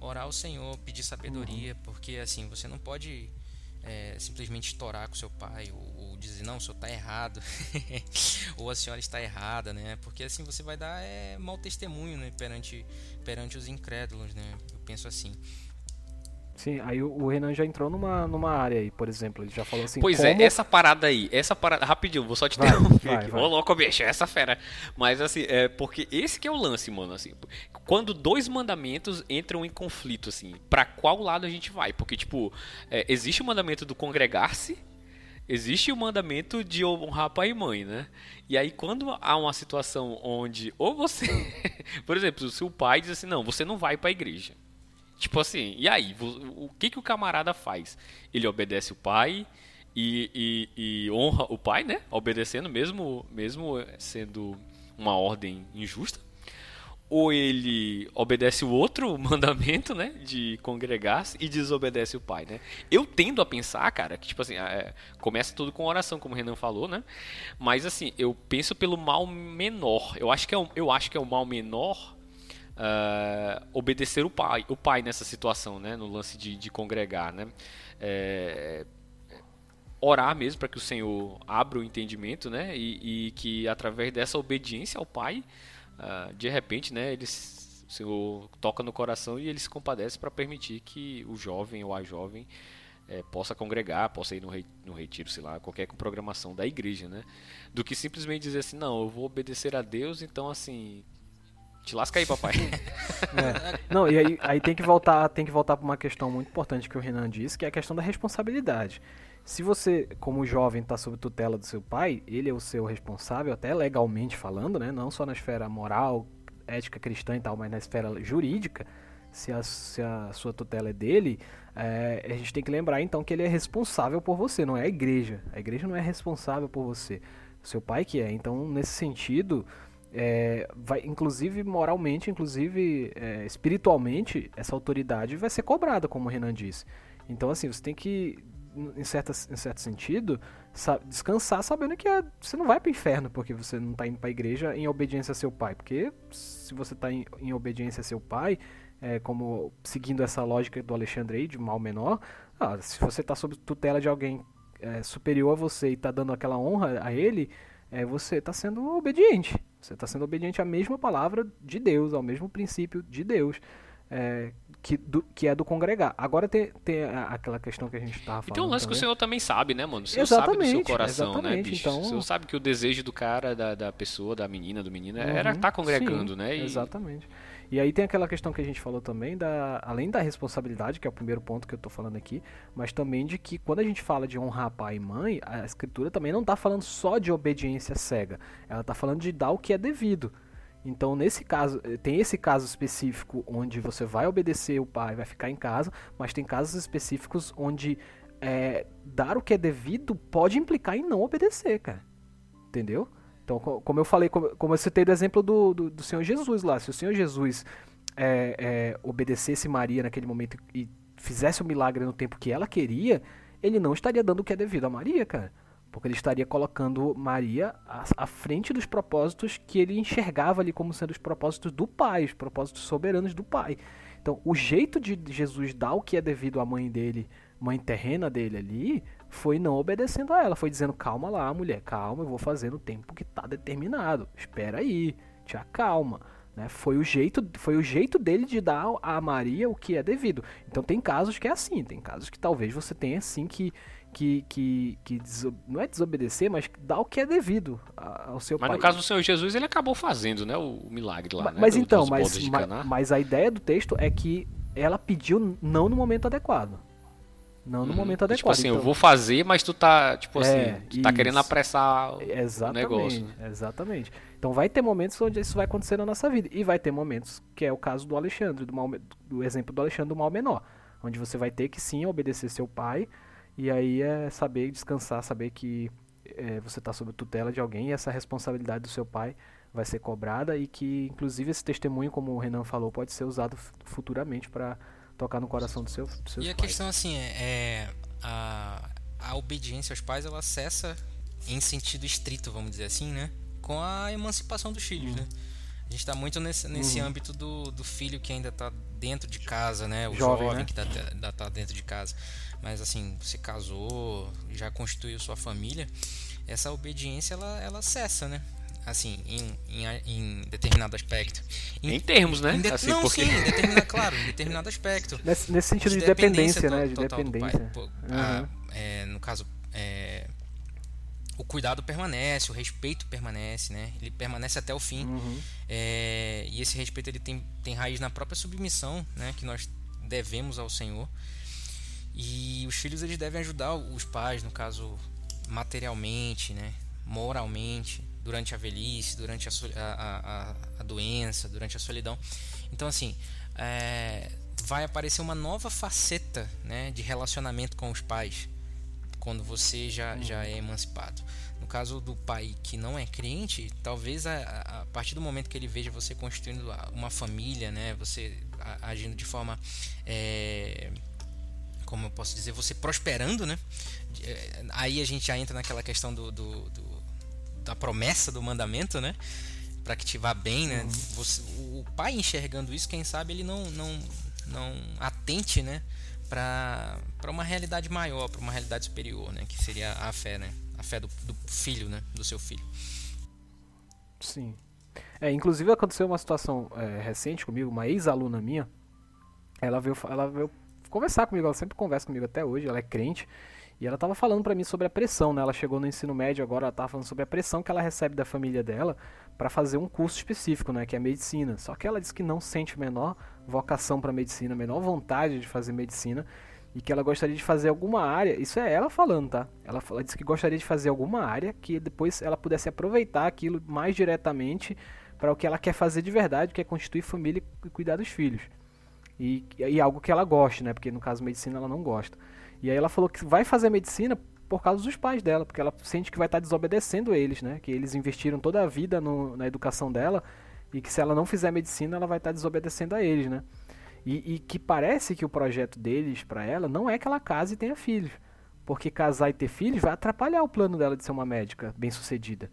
Orar ao Senhor, pedir sabedoria, uhum. porque assim você não pode é, simplesmente estourar com seu pai ou, dizer não, o senhor está errado ou a senhora está errada, né? Porque assim você vai dar é, mau testemunho né? perante perante os incrédulos, né? Eu penso assim. Sim, aí o Renan já entrou numa, numa área aí, por exemplo, ele já falou assim. Pois é, como... é, essa parada aí, essa parada. Rapidinho, vou só te interromper aqui. Ô, louco, bicho, essa fera. Mas assim, é porque esse que é o lance, mano, assim. Quando dois mandamentos entram em conflito, assim, para qual lado a gente vai? Porque, tipo, é, existe o mandamento do congregar-se, existe o mandamento de honrar pai e mãe, né? E aí, quando há uma situação onde, ou você. por exemplo, se o pai diz assim, não, você não vai pra igreja. Tipo assim, e aí? O que, que o camarada faz? Ele obedece o pai e, e, e honra o pai, né? Obedecendo, mesmo, mesmo sendo uma ordem injusta. Ou ele obedece o outro mandamento, né? De congregar-se e desobedece o pai, né? Eu tendo a pensar, cara, que tipo assim, é, começa tudo com oração, como o Renan falou, né? Mas assim, eu penso pelo mal menor. Eu acho que é, eu acho que é o mal menor uh, obedecer o pai, o pai nessa situação, né? No lance de, de congregar, né? É, orar mesmo para que o Senhor abra o entendimento, né? E, e que através dessa obediência ao Pai, uh, de repente, né? Ele, o Senhor toca no coração e ele se compadece para permitir que o jovem ou a jovem é, possa congregar, possa ir no, re, no retiro, sei lá, qualquer programação da igreja, né? Do que simplesmente dizer assim, não, eu vou obedecer a Deus, então assim, te lasca aí, papai. É. Não, e aí, aí tem que voltar, tem que voltar para uma questão muito importante que o Renan disse, que é a questão da responsabilidade. Se você, como jovem, está sob tutela do seu pai, ele é o seu responsável, até legalmente falando, né? Não só na esfera moral, ética cristã e tal, mas na esfera jurídica, se a, se a sua tutela é dele, é, a gente tem que lembrar então que ele é responsável por você, não é a igreja. A igreja não é responsável por você. O seu pai que é. Então, nesse sentido, é, vai, inclusive moralmente, inclusive é, espiritualmente, essa autoridade vai ser cobrada, como o Renan disse. Então, assim, você tem que, em, certa, em certo sentido, descansar sabendo que é, você não vai para o inferno porque você não está indo para a igreja em obediência a seu pai. Porque se você está em, em, obediência a seu pai, é, como seguindo essa lógica do Alexandre aí, de mal menor, ah, se você está sob tutela de alguém é, superior a você e está dando aquela honra a ele, é, você está sendo obediente. Você está sendo obediente à mesma palavra de Deus, ao mesmo princípio de Deus, é, que, do, que é do congregar. Agora tem, tem aquela questão que a gente estava falando. E tem um lance também. que o Senhor também sabe, né, mano? O Senhor exatamente, sabe do seu coração, né, bicho? Então... O Senhor sabe que o desejo do cara, da, da pessoa, da menina, do menino, uhum, era estar tá congregando, sim, né? E... Exatamente. E aí tem aquela questão que a gente falou também, da, além da responsabilidade, que é o primeiro ponto que eu estou falando aqui, mas também de que quando a gente fala de honrar pai e mãe, a escritura também não está falando só de obediência cega, ela está falando de dar o que é devido. Então, nesse caso, eh, tem esse caso específico onde você vai obedecer o pai, vai ficar em casa, mas tem casos específicos onde é, dar o que é devido pode implicar em não obedecer, cara. Entendeu? Então, como eu falei, como eu citei do exemplo do, do, do Senhor Jesus lá, se o Senhor Jesus é, é, obedecesse Maria naquele momento e fizesse o milagre no tempo que ela queria, ele não estaria dando o que é devido a Maria, cara. Porque ele estaria colocando Maria à, frente dos propósitos que ele enxergava ali como sendo os propósitos do Pai, os propósitos soberanos do Pai. Então, o jeito de Jesus dar o que é devido à mãe dele, mãe terrena dele ali, foi não obedecendo a ela, foi dizendo: calma lá, mulher, calma, eu vou fazer no tempo que está determinado. Espera aí, te acalma. Né? Foi, o jeito, foi o jeito dele de dar a Maria o que é devido. Então tem casos que é assim, tem casos que talvez você tenha assim que, que, que, que não é desobedecer, mas dá o que é devido ao seu mas pai. Mas no caso do Senhor Jesus, ele acabou fazendo, né, o, milagre lá, mas, né, mas então, mas, mas, mas a ideia do texto é que ela pediu não no momento adequado. Não no uhum. momento adequado. Tipo assim, então, eu vou fazer, mas tu tá, tipo é, assim, tu tá querendo apressar exatamente, o negócio. Né? Exatamente. Então vai ter momentos onde isso vai acontecer na nossa vida. E vai ter momentos, que é o caso do Alexandre, do, mal, do exemplo do Alexandre do mal menor. Onde você vai ter que sim obedecer seu pai. E aí é saber descansar, saber que é, você está sob tutela de alguém e essa responsabilidade do seu pai vai ser cobrada e que, inclusive, esse testemunho, como o Renan falou, pode ser usado futuramente para tocar no coração do seu, dos seus E a pais. questão assim é, é a, a obediência aos pais ela cessa em sentido estrito, vamos dizer assim, né? Com a emancipação dos filhos, uhum. né? A gente está muito nesse, nesse uhum. âmbito do, do filho que ainda está dentro de casa, né? O jovem, jovem né? que está tá dentro de casa. Mas assim, você casou, já constituiu sua família, essa obediência ela, ela cessa, né? assim, em, em, em determinado aspecto. Em, em termos, né? Em de, assim, não, porque... sim, em determinado, claro, em determinado aspecto. Nesse, nesse sentido de, de dependência, dependência, né? De dependência. Pai, uhum. a, é, no caso, é, o cuidado permanece, o respeito permanece, né? Ele permanece até o fim. Uhum. É, e esse respeito ele tem, tem raiz na própria submissão, né? Que nós devemos ao Senhor. E os filhos eles devem ajudar os pais, no caso materialmente, né? Moralmente, durante a velhice, durante a, a, a, a doença, durante a solidão. Então, assim, é, vai aparecer uma nova faceta né, de relacionamento com os pais quando você já, já é emancipado. No caso do pai que não é crente, talvez a, a, partir do momento que ele veja você constituindo uma família, né, você agindo de forma. É, como eu posso dizer, você prosperando, né? É, aí a gente já entra naquela questão do, do, do da promessa do mandamento, né? Para que te vá bem, né? Uhum. Você, o pai enxergando isso, quem sabe ele não não não atente, né? Para uma realidade maior, para uma realidade superior, né? Que seria a fé, né? A fé do, do filho, né? Do seu filho. Sim. É, inclusive aconteceu uma situação é, recente comigo, uma ex-aluna minha. Ela veio, ela veio conversar comigo, ela sempre conversa comigo até hoje, ela é crente. E ela estava falando para mim sobre a pressão, né? Ela chegou no ensino médio agora, ela estava falando sobre a pressão que ela recebe da família dela para fazer um curso específico, né? Que é medicina. Só que ela disse que não sente menor vocação para medicina, menor vontade de fazer medicina e que ela gostaria de fazer alguma área. Isso é ela falando, tá? Ela, ela disse que gostaria de fazer alguma área que depois ela pudesse aproveitar aquilo mais diretamente para o que ela quer fazer de verdade, que é constituir família e cuidar dos filhos. E, e algo que ela goste, né? Porque no caso medicina ela não gosta. E aí ela falou que vai fazer medicina por causa dos pais dela, porque ela sente que vai estar desobedecendo eles, né? Que eles investiram toda a vida no, na educação dela e que se ela não fizer medicina, ela vai estar desobedecendo a eles, né? E, e que parece que o projeto deles para ela não é que ela case e tenha filhos, porque casar e ter filhos vai atrapalhar o plano dela de ser uma médica bem-sucedida.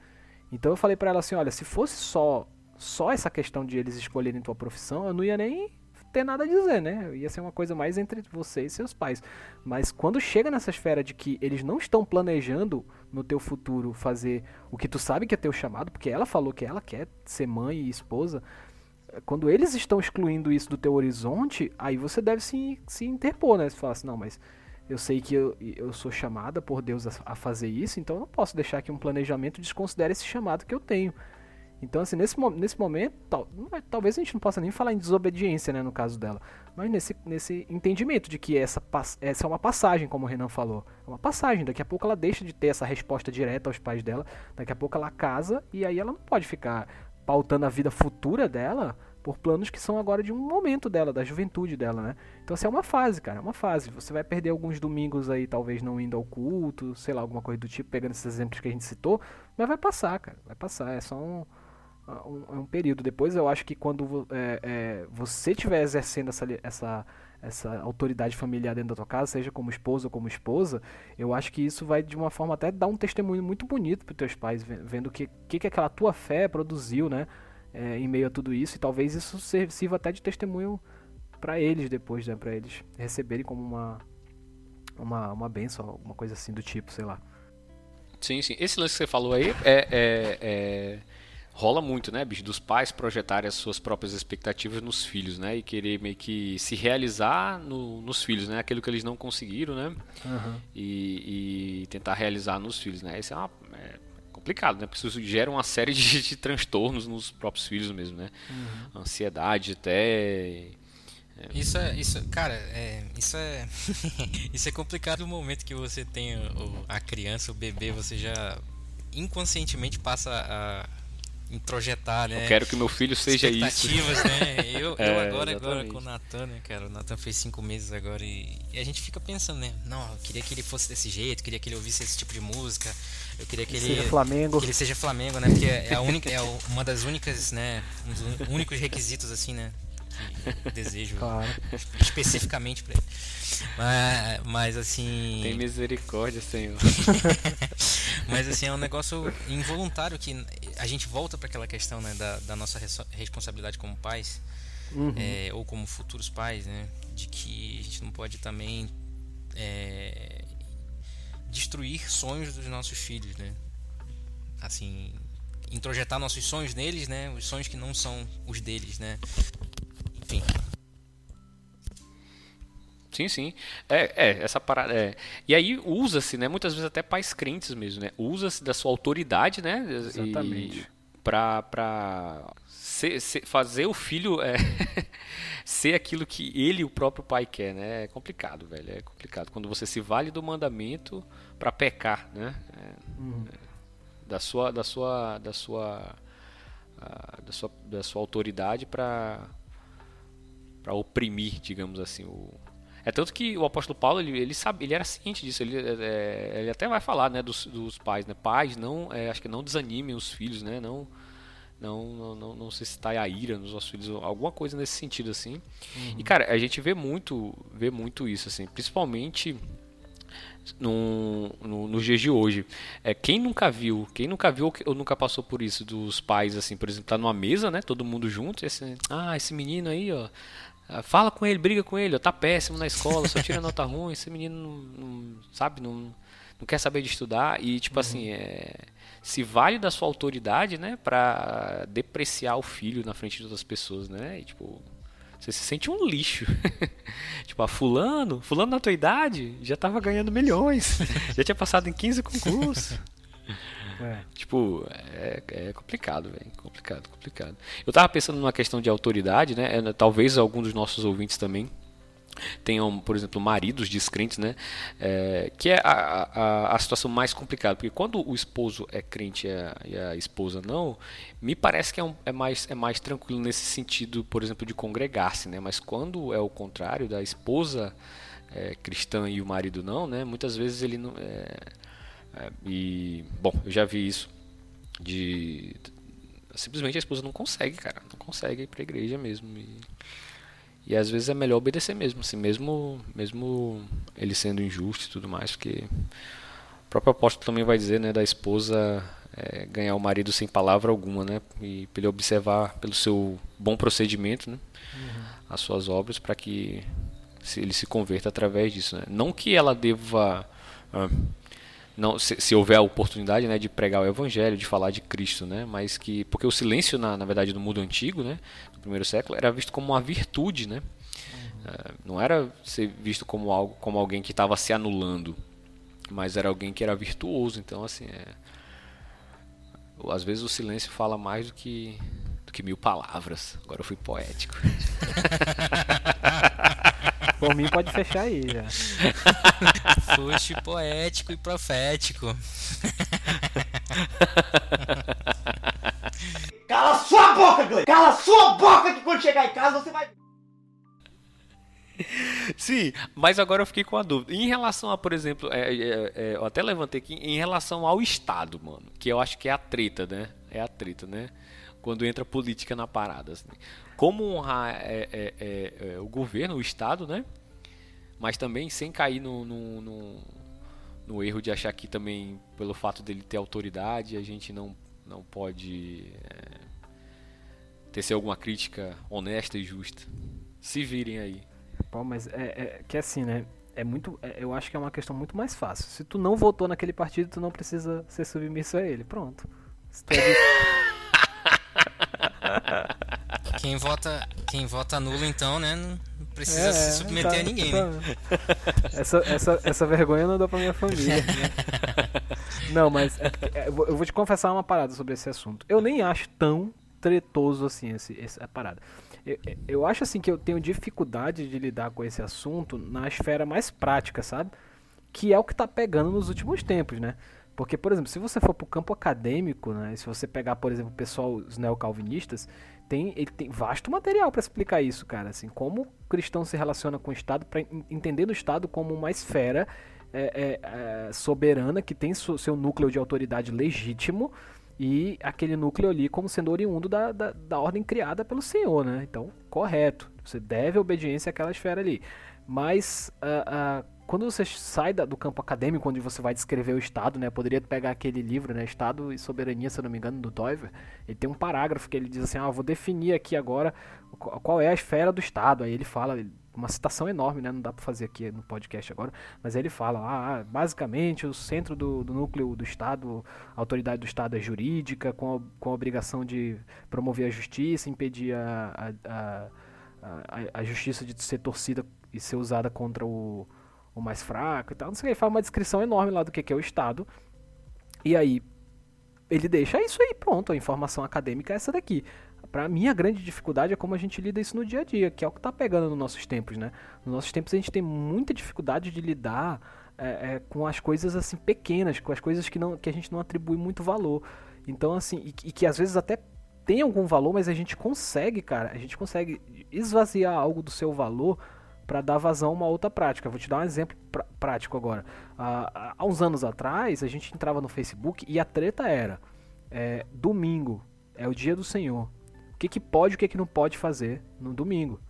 Então eu falei para ela assim, olha, se fosse só só essa questão de eles escolherem tua profissão, eu não ia nem ter nada a dizer, né? Ia ser uma coisa mais entre você e seus pais. Mas quando chega nessa esfera de que eles não estão planejando no teu futuro fazer o que tu sabe que é teu chamado, porque ela falou que ela quer ser mãe e esposa, quando eles estão excluindo isso do teu horizonte, aí você deve se, se interpor, né? Você fala assim, não, mas eu sei que eu, eu sou chamada por Deus a, a fazer isso, então eu não posso deixar que um planejamento desconsidere esse chamado que eu tenho. Então, assim, nesse, nesse momento, tal, talvez a gente não possa nem falar em desobediência, né, no caso dela, mas nesse, nesse entendimento de que essa, essa é uma passagem, como o Renan falou. É uma passagem, daqui a pouco ela deixa de ter essa resposta direta aos pais dela, daqui a pouco ela casa e aí ela não pode ficar pautando a vida futura dela por planos que são agora de um momento dela, da juventude dela, né? Então, assim, é uma fase, cara, é uma fase. Você vai perder alguns domingos aí, talvez não indo ao culto, sei lá, alguma coisa do tipo, pegando esses exemplos que a gente citou, mas vai passar, cara, vai passar. É só um um, um período. Depois eu acho que quando é, é, você estiver exercendo essa, essa, essa autoridade familiar dentro da tua casa, seja como esposa ou como esposa, eu acho que isso vai de uma forma até dar um testemunho muito bonito para teus pais, vendo o que, que, que aquela tua fé produziu, né? É, em meio a tudo isso, e talvez isso sirva até de testemunho para eles depois, né? Para eles receberem como uma, uma, uma benção, alguma coisa assim do tipo, sei lá. Sim, sim. Esse lance que você falou aí é, é, é rola muito, né, bicho, dos pais projetarem as suas próprias expectativas nos filhos, né, e querer meio que se realizar no, nos filhos, né, aquilo que eles não conseguiram, né, Aham. e, e tentar realizar nos filhos, né, isso é, uma, é complicado, né, porque isso gera uma série de, de transtornos nos próprios filhos mesmo, né, ansiedade até, Isso é, isso, cara, é, isso é, isso é complicado no momento que você tem o- a criança, o bebê, você já inconscientemente passa a introjetar, né? eu quero que meu filho seja isso. expectativas, né? Eu, eu É, agora, agora exatamente. com o Nathan, né, cara? O Nathan fez cinco meses agora e, e a gente fica pensando, né? Não, eu queria que ele fosse desse jeito, queria que ele ouvisse esse tipo de música, eu queria que ele Seja Flamengo. que ele seja Flamengo, né? Porque é a única, é uma das únicas, né? Um dos únicos requisitos assim, né? Que eu desejo Claro. especificamente pra ele. Mas, mas assim. Tem misericórdia, Senhor. Mas assim, é um negócio involuntário que a gente volta para aquela questão né, da, da nossa res- responsabilidade como pais, Uhum. é, ou como futuros pais, né? De que a gente não pode também é, destruir sonhos dos nossos filhos, né? Assim, introjetar nossos sonhos neles, né? Os sonhos que não são os deles, né? Enfim. Sim, sim. É, é essa parada. É. E aí usa-se, né? Muitas vezes até pais crentes mesmo, né? Usa-se da sua autoridade, né? Exatamente. Pra, pra ser- ser- fazer o filho é, ser aquilo que ele, o próprio pai, quer, né? É complicado, velho. É complicado. Quando você se vale do mandamento pra pecar, né? É, Uhum. da sua da sua da sua ah, da sua, da sua autoridade para para oprimir, digamos assim, o é tanto que o apóstolo Paulo ele, ele sabe ele era ciente disso ele, é, ele até vai falar né dos, dos pais né pais não é, acho que não desanimem os filhos né não não não, não, não se está a ira nos nossos filhos alguma coisa nesse sentido assim e cara a gente vê muito vê muito isso assim principalmente no, no, nos dias de hoje. É, quem nunca viu, quem nunca viu ou nunca passou por isso dos pais, assim, por exemplo, tá numa mesa, né, todo mundo junto, e esse, ah, esse menino aí, ó, fala com ele, briga com ele, ó, tá péssimo na escola, só tira nota ruim, esse menino não, não- sabe, não, não quer saber de estudar, e tipo assim, é, se vale da sua autoridade, né, pra depreciar o filho na frente de outras pessoas, né, e tipo... Você se sente um lixo. tipo, a fulano, fulano na tua idade, já tava ganhando milhões. já tinha passado em 15 concursos. É. Tipo, é, é complicado, velho. Complicado, complicado. Eu tava pensando numa questão de autoridade, né? é, Talvez algum dos nossos ouvintes também tenham, por exemplo, maridos descrentes, né? É, que é a, a, a situação mais complicada, porque quando o esposo é crente e a, e a esposa não, me parece que é, um- é mais, é mais tranquilo nesse sentido, por exemplo, de congregar-se, né? Mas quando é o contrário, da esposa é, cristã e o marido não, né? Muitas vezes ele não. É, é, e, bom, eu já vi isso de. Simplesmente a esposa não consegue, cara. Não consegue ir pra igreja mesmo. E, e às vezes é melhor obedecer mesmo, assim, mesmo, mesmo ele sendo injusto e tudo mais, porque o próprio apóstolo também vai dizer, né, da esposa é, ganhar o marido sem palavra alguma, né, e ele observar pelo seu bom procedimento, né, as suas obras, para que ele se converta através disso, né. Não que ela deva ah, não se, se houver a oportunidade né, de pregar o evangelho, de falar de Cristo, né, mas que porque o silêncio na, na verdade no mundo antigo, né, no primeiro século, era visto como uma virtude, né, Eh, não era ser visto como algo como alguém que estava se anulando, mas era alguém que era virtuoso. Então assim, é, às vezes o silêncio fala mais do que do que mil palavras. Agora eu fui poético. Por mim pode fechar aí já. Foste poético e profético. Cala sua boca, Gleice! Cala sua boca que quando chegar em casa você vai... Sim, mas agora eu fiquei com a dúvida. Em relação a, por exemplo, é, é, é, eu até levantei aqui, em relação ao Estado, mano, que eu acho que é a treta, né? É a treta, né? Quando entra política na parada. Assim. Como honrar é, é, é, é, o governo, o Estado, né? Mas também sem cair no, no, no, no erro de achar que também, pelo fato dele ter autoridade, a gente não, não pode é, tecer alguma crítica honesta e justa. Se virem aí. Mas é, é que assim, né? É muito, eu acho que é uma questão muito mais fácil. Se tu não votou naquele partido, tu não precisa ser submisso a ele. Pronto. Se tu é de, Quem vota, quem vota nulo, então, né? Não precisa É, se submeter tá- a ninguém, tá- né? Essa, essa, essa vergonha não dou pra minha família. não, mas é é, eu vou eu vou te confessar uma parada sobre esse assunto. Eu nem acho tão tretoso assim esse, essa parada. Eu, eu acho assim que eu tenho dificuldade de lidar com esse assunto na esfera mais prática, sabe? Que é o que tá pegando nos últimos tempos, né? Porque, por exemplo, se você for pro campo acadêmico, né? Se você pegar, por exemplo, o pessoal, os neocalvinistas, tem, ele tem vasto material para explicar isso, cara. Assim, como o cristão se relaciona com o Estado, para entender o Estado como uma esfera é, é, é, soberana que tem seu núcleo de autoridade legítimo e aquele núcleo ali como sendo oriundo da, da, da ordem criada pelo Senhor, né? Então, correto. Você deve obediência àquela esfera ali. Mas ah, ah, quando você sai da- do campo acadêmico, onde você vai descrever o Estado, né? Poderia pegar aquele livro, né? Estado e Soberania, se eu não me engano, do Doiver. Ele tem um parágrafo que ele diz assim: ah, vou definir aqui agora qual é a esfera do Estado. Aí ele fala, uma citação enorme, né? Não dá pra fazer aqui no podcast agora, mas ele fala, ah, basicamente o centro do, do núcleo do Estado, a autoridade do Estado é jurídica, com a, com a obrigação de promover a justiça, impedir a, a, a, a, a justiça de ser torcida e ser usada contra o, o mais fraco e tal. Não sei, ele faz uma descrição enorme lá do que é o Estado. E aí, ele deixa isso aí, pronto, a informação acadêmica é essa daqui. Pra mim, a grande dificuldade é como a gente lida isso no dia a dia, que é o que tá pegando nos nossos tempos, né? Nos nossos tempos a gente tem muita dificuldade de lidar é, é, com as coisas assim pequenas, com as coisas que, não, que a gente não atribui muito valor. Então, assim, e, e que às vezes até tem algum valor, mas a gente consegue, cara, a gente consegue esvaziar algo do seu valor para dar vazão a uma outra prática. Vou te dar um exemplo prá- prático agora. Há, há uns anos atrás, a gente entrava no Facebook e a treta era: é, domingo é o dia do Senhor. O que, que pode e o que, que não pode fazer no domingo?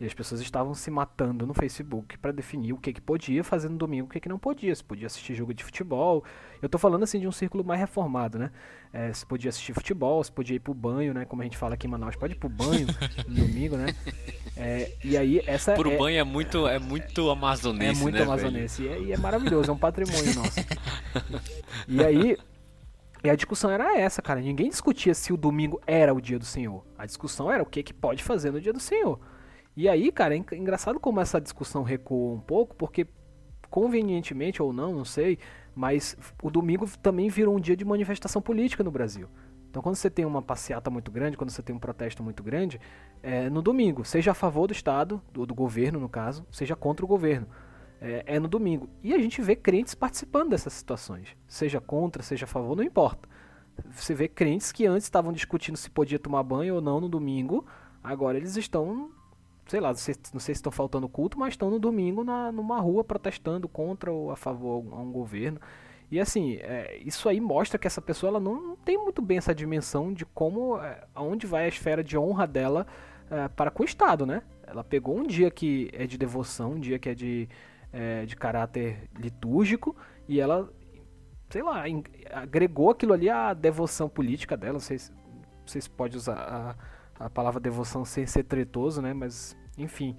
E as pessoas estavam se matando no Facebook para definir o que, que podia fazer no domingo e o que, que não podia. Se podia assistir jogo de futebol. Eu tô falando assim de um círculo mais reformado, né? É, se podia assistir futebol, se podia ir pro banho, né? Como a gente fala aqui em Manaus, pode ir pro banho no domingo, né? É, e aí essa Por é, banho é muito, é muito é amazonense, muito né, velho? amazonense. E é, e é maravilhoso, é um patrimônio nosso. E aí, e a discussão era essa, cara. Ninguém discutia se o domingo era o dia do Senhor. A discussão era o que, que pode fazer no dia do Senhor. E aí, cara, é en- engraçado como essa discussão recuou um pouco, porque convenientemente ou não, não sei, mas o domingo também virou um dia de manifestação política no Brasil. Então, quando você tem uma passeata muito grande, quando você tem um protesto muito grande, é no domingo, seja a favor do Estado, do, do governo no caso, seja contra o governo. É, é no domingo. E a gente vê crentes participando dessas situações. Seja contra, seja a favor, não importa. Você vê crentes que antes estavam discutindo se podia tomar banho ou não no domingo, agora eles estão, sei lá, não sei, não sei se estão faltando culto, mas estão no domingo na, numa rua protestando contra ou a favor a um governo. E assim, é, isso aí mostra que essa pessoa ela não, não tem muito bem essa dimensão de como, é, aonde vai a esfera de honra dela é, para com o Estado, né? Ela pegou um dia que é de devoção, um dia que é de, é, de caráter litúrgico, e ela, sei lá, agregou aquilo ali à devoção política dela. Não sei se, não sei se pode usar a, a palavra devoção sem ser tretoso, né? Mas, enfim,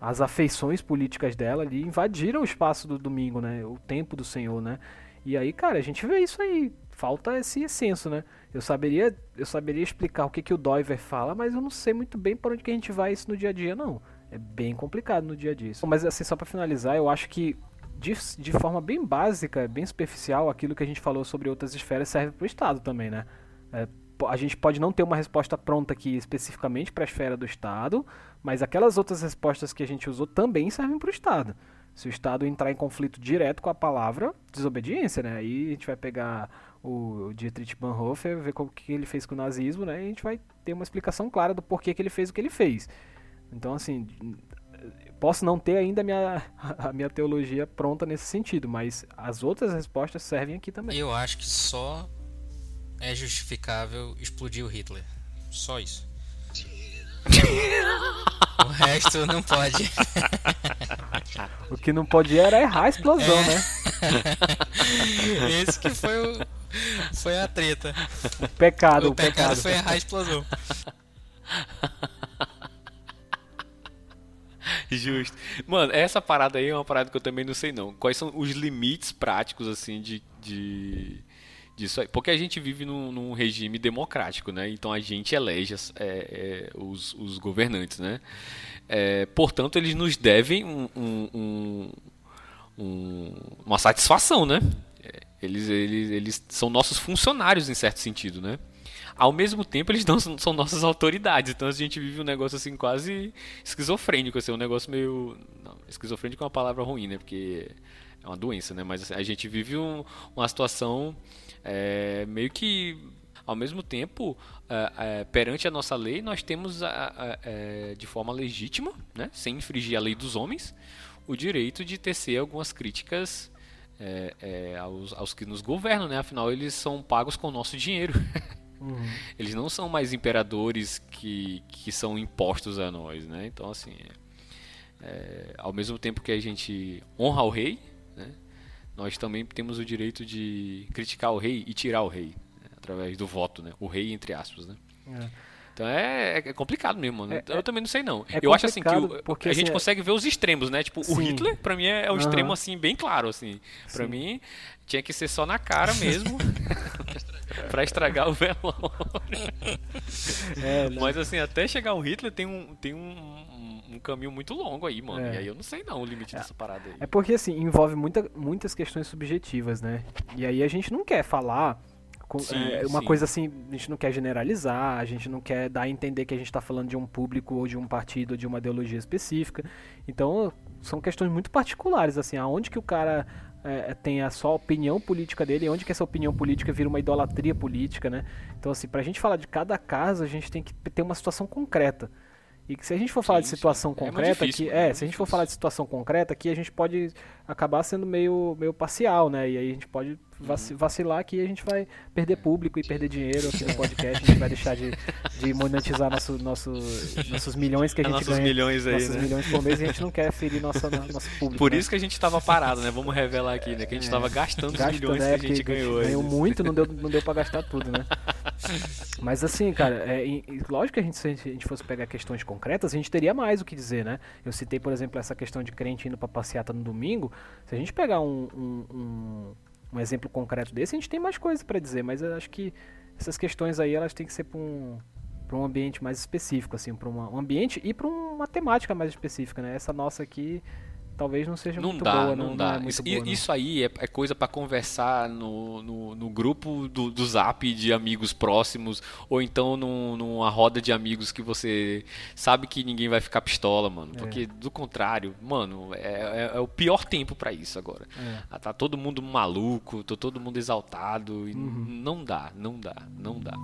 as afeições políticas dela ali invadiram o espaço do domingo, né? O tempo do Senhor, né? E aí, cara, a gente vê isso aí. Falta esse senso, né? Eu saberia, eu saberia explicar o que, que o Doiver fala, mas eu não sei muito bem para onde que a gente vai isso no dia a dia, não. É bem complicado no dia a dia. isso. Mas assim, só para finalizar, eu acho que de, de forma bem básica, bem superficial, aquilo que a gente falou sobre outras esferas serve para o Estado também, né? É, a gente pode não ter uma resposta pronta aqui especificamente para a esfera do Estado, mas aquelas outras respostas que a gente usou também servem para o Estado. Se o Estado entrar em conflito direto com a palavra, desobediência, né? Aí a gente vai pegar o Dietrich Bonhoeffer, ver o que ele fez com o nazismo, né? E a gente vai ter uma explicação clara do porquê que ele fez o que ele fez. Então, assim, posso não ter ainda a minha, a minha teologia pronta nesse sentido, mas as outras respostas servem aqui também. Eu acho que só é justificável explodir o Hitler. Só isso. o resto não pode. O que não podia era errar a explosão, É. né? Esse que foi o. Foi a treta. O pecado, o o, pecado pecado. foi errar a explosão. Justo. Mano, essa parada aí é uma parada que eu também não sei não. Quais são os limites práticos, assim, de, de, disso aí. Porque a gente vive num, num regime democrático, né? Então a gente elege é, é, os, os, governantes, né? É, portanto, eles nos devem um, um, um, uma satisfação, né? É, eles, eles, eles são nossos funcionários em certo sentido, né? Ao mesmo tempo, eles não são nossas autoridades. Então a gente vive um negócio assim quase esquizofrênico, assim, um negócio meio. Não, esquizofrênico é uma palavra ruim, né? Porque é uma doença, né? Mas assim, a gente vive um, uma situação é, meio que ao mesmo tempo, é, é, perante a nossa lei, nós temos é, de forma legítima, né, sem infringir a lei dos homens, o direito de tecer algumas críticas aos, aos, que nos governam, né? Afinal, eles são pagos com o nosso dinheiro. Uhum. Eles não são mais imperadores que, que são impostos a nós, né? Então, assim, é, ao mesmo tempo que a gente honra o rei? Nós também temos o direito de criticar o rei e tirar o rei né? através do voto, né? O rei entre aspas, né? É. Então é, é, complicado mesmo, mano. É, eu também não sei não. É eu acho assim que o, porque, a gente assim, é consegue ver os extremos, né? Tipo, sim. o Hitler, pra mim, é, o uhum. extremo assim, bem claro, assim. Pra sim. mim, tinha que ser só na cara mesmo. para estragar o velório. É, né? Mas assim, até chegar o Hitler tem um, tem um, um caminho muito longo aí, mano. É. E aí eu não sei não o limite é. dessa parada aí. É porque assim, envolve muita, muitas questões subjetivas, né? E aí a gente não quer falar sim, é, uma sim. coisa assim, a gente não quer generalizar, a gente não quer dar a entender que a gente está falando de um público ou de um partido ou de uma ideologia específica. Então, são questões muito particulares, assim, aonde que o cara é, tem a só opinião política dele, e onde que essa opinião política vira uma idolatria política, né? Então, assim, pra gente falar de cada caso, a gente tem que ter uma situação concreta. E que se a gente for falar sim, de situação sim. É concreta, é difícil, que, é, se a gente for falar de situação concreta, aqui a gente pode acabar sendo meio, meio parcial, né? E aí a gente pode uhum. vacilar que a gente vai perder público e perder dinheiro aqui no podcast, a gente vai deixar de, de monetizar nosso, nosso, nossos milhões que a gente nossos ganha. Milhões aí, nossos né? milhões por mês e a gente não quer ferir nossa, nosso público. Por né? isso que a gente estava parado, né? Vamos revelar aqui, né? Que a gente estava é, gastando os milhões né? que a gente ganhou. Ganhou muito, não deu, não deu pra gastar tudo, né? Mas assim, cara, é, lógico que a gente, se a gente fosse pegar questões concretas, a gente teria mais o que dizer, né? Eu citei, por exemplo, essa questão de crente indo pra passeata no domingo. Se a gente pegar um, um, um, um exemplo concreto desse, a gente tem mais coisas para dizer, mas eu acho que essas questões aí elas têm que ser para um, pra um ambiente mais específico, assim, para um ambiente e para uma temática mais específica, né? Essa nossa aqui talvez não seja não muito dá, boa. Não, não dá. Não é isso, boa, isso aí é, é coisa para conversar no, no, no grupo do, do Zap de amigos próximos, ou então num, numa roda de amigos que você sabe que ninguém vai ficar pistola, mano. É. Porque do contrário, mano, é, é, é o pior tempo para isso agora. É. Ah, tá todo mundo maluco, tá todo mundo exaltado. E uhum. Não dá, não dá, não dá.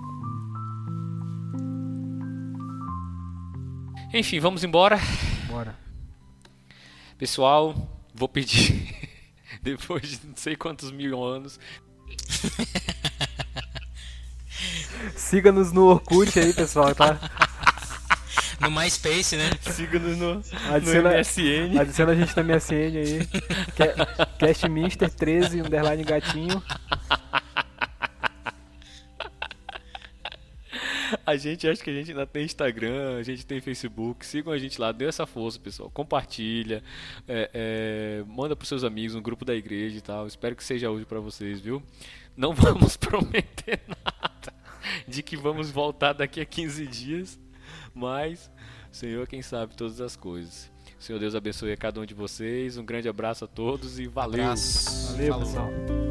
Enfim, vamos embora. Bora. Pessoal, vou pedir, depois de não sei quantos mil anos. Siga-nos no Orkut aí, pessoal, tá? No MySpace, né? Siga-nos no, adiciona, no MSN. Adiciona a gente na MSN aí. Castminster13, underline gatinho. A gente acha que a gente ainda tem Instagram, a gente tem Facebook. Sigam a gente lá, dê essa força, pessoal. Compartilha, é, é, manda pros seus amigos no grupo da igreja e tal. Espero que seja útil para vocês, viu? Não vamos prometer nada de que vamos voltar daqui a 15 dias, mas o Senhor quem sabe todas as coisas. Senhor Deus abençoe a cada um de vocês. Um grande abraço a todos e valeu. Abraço. Valeu, Falou. pessoal.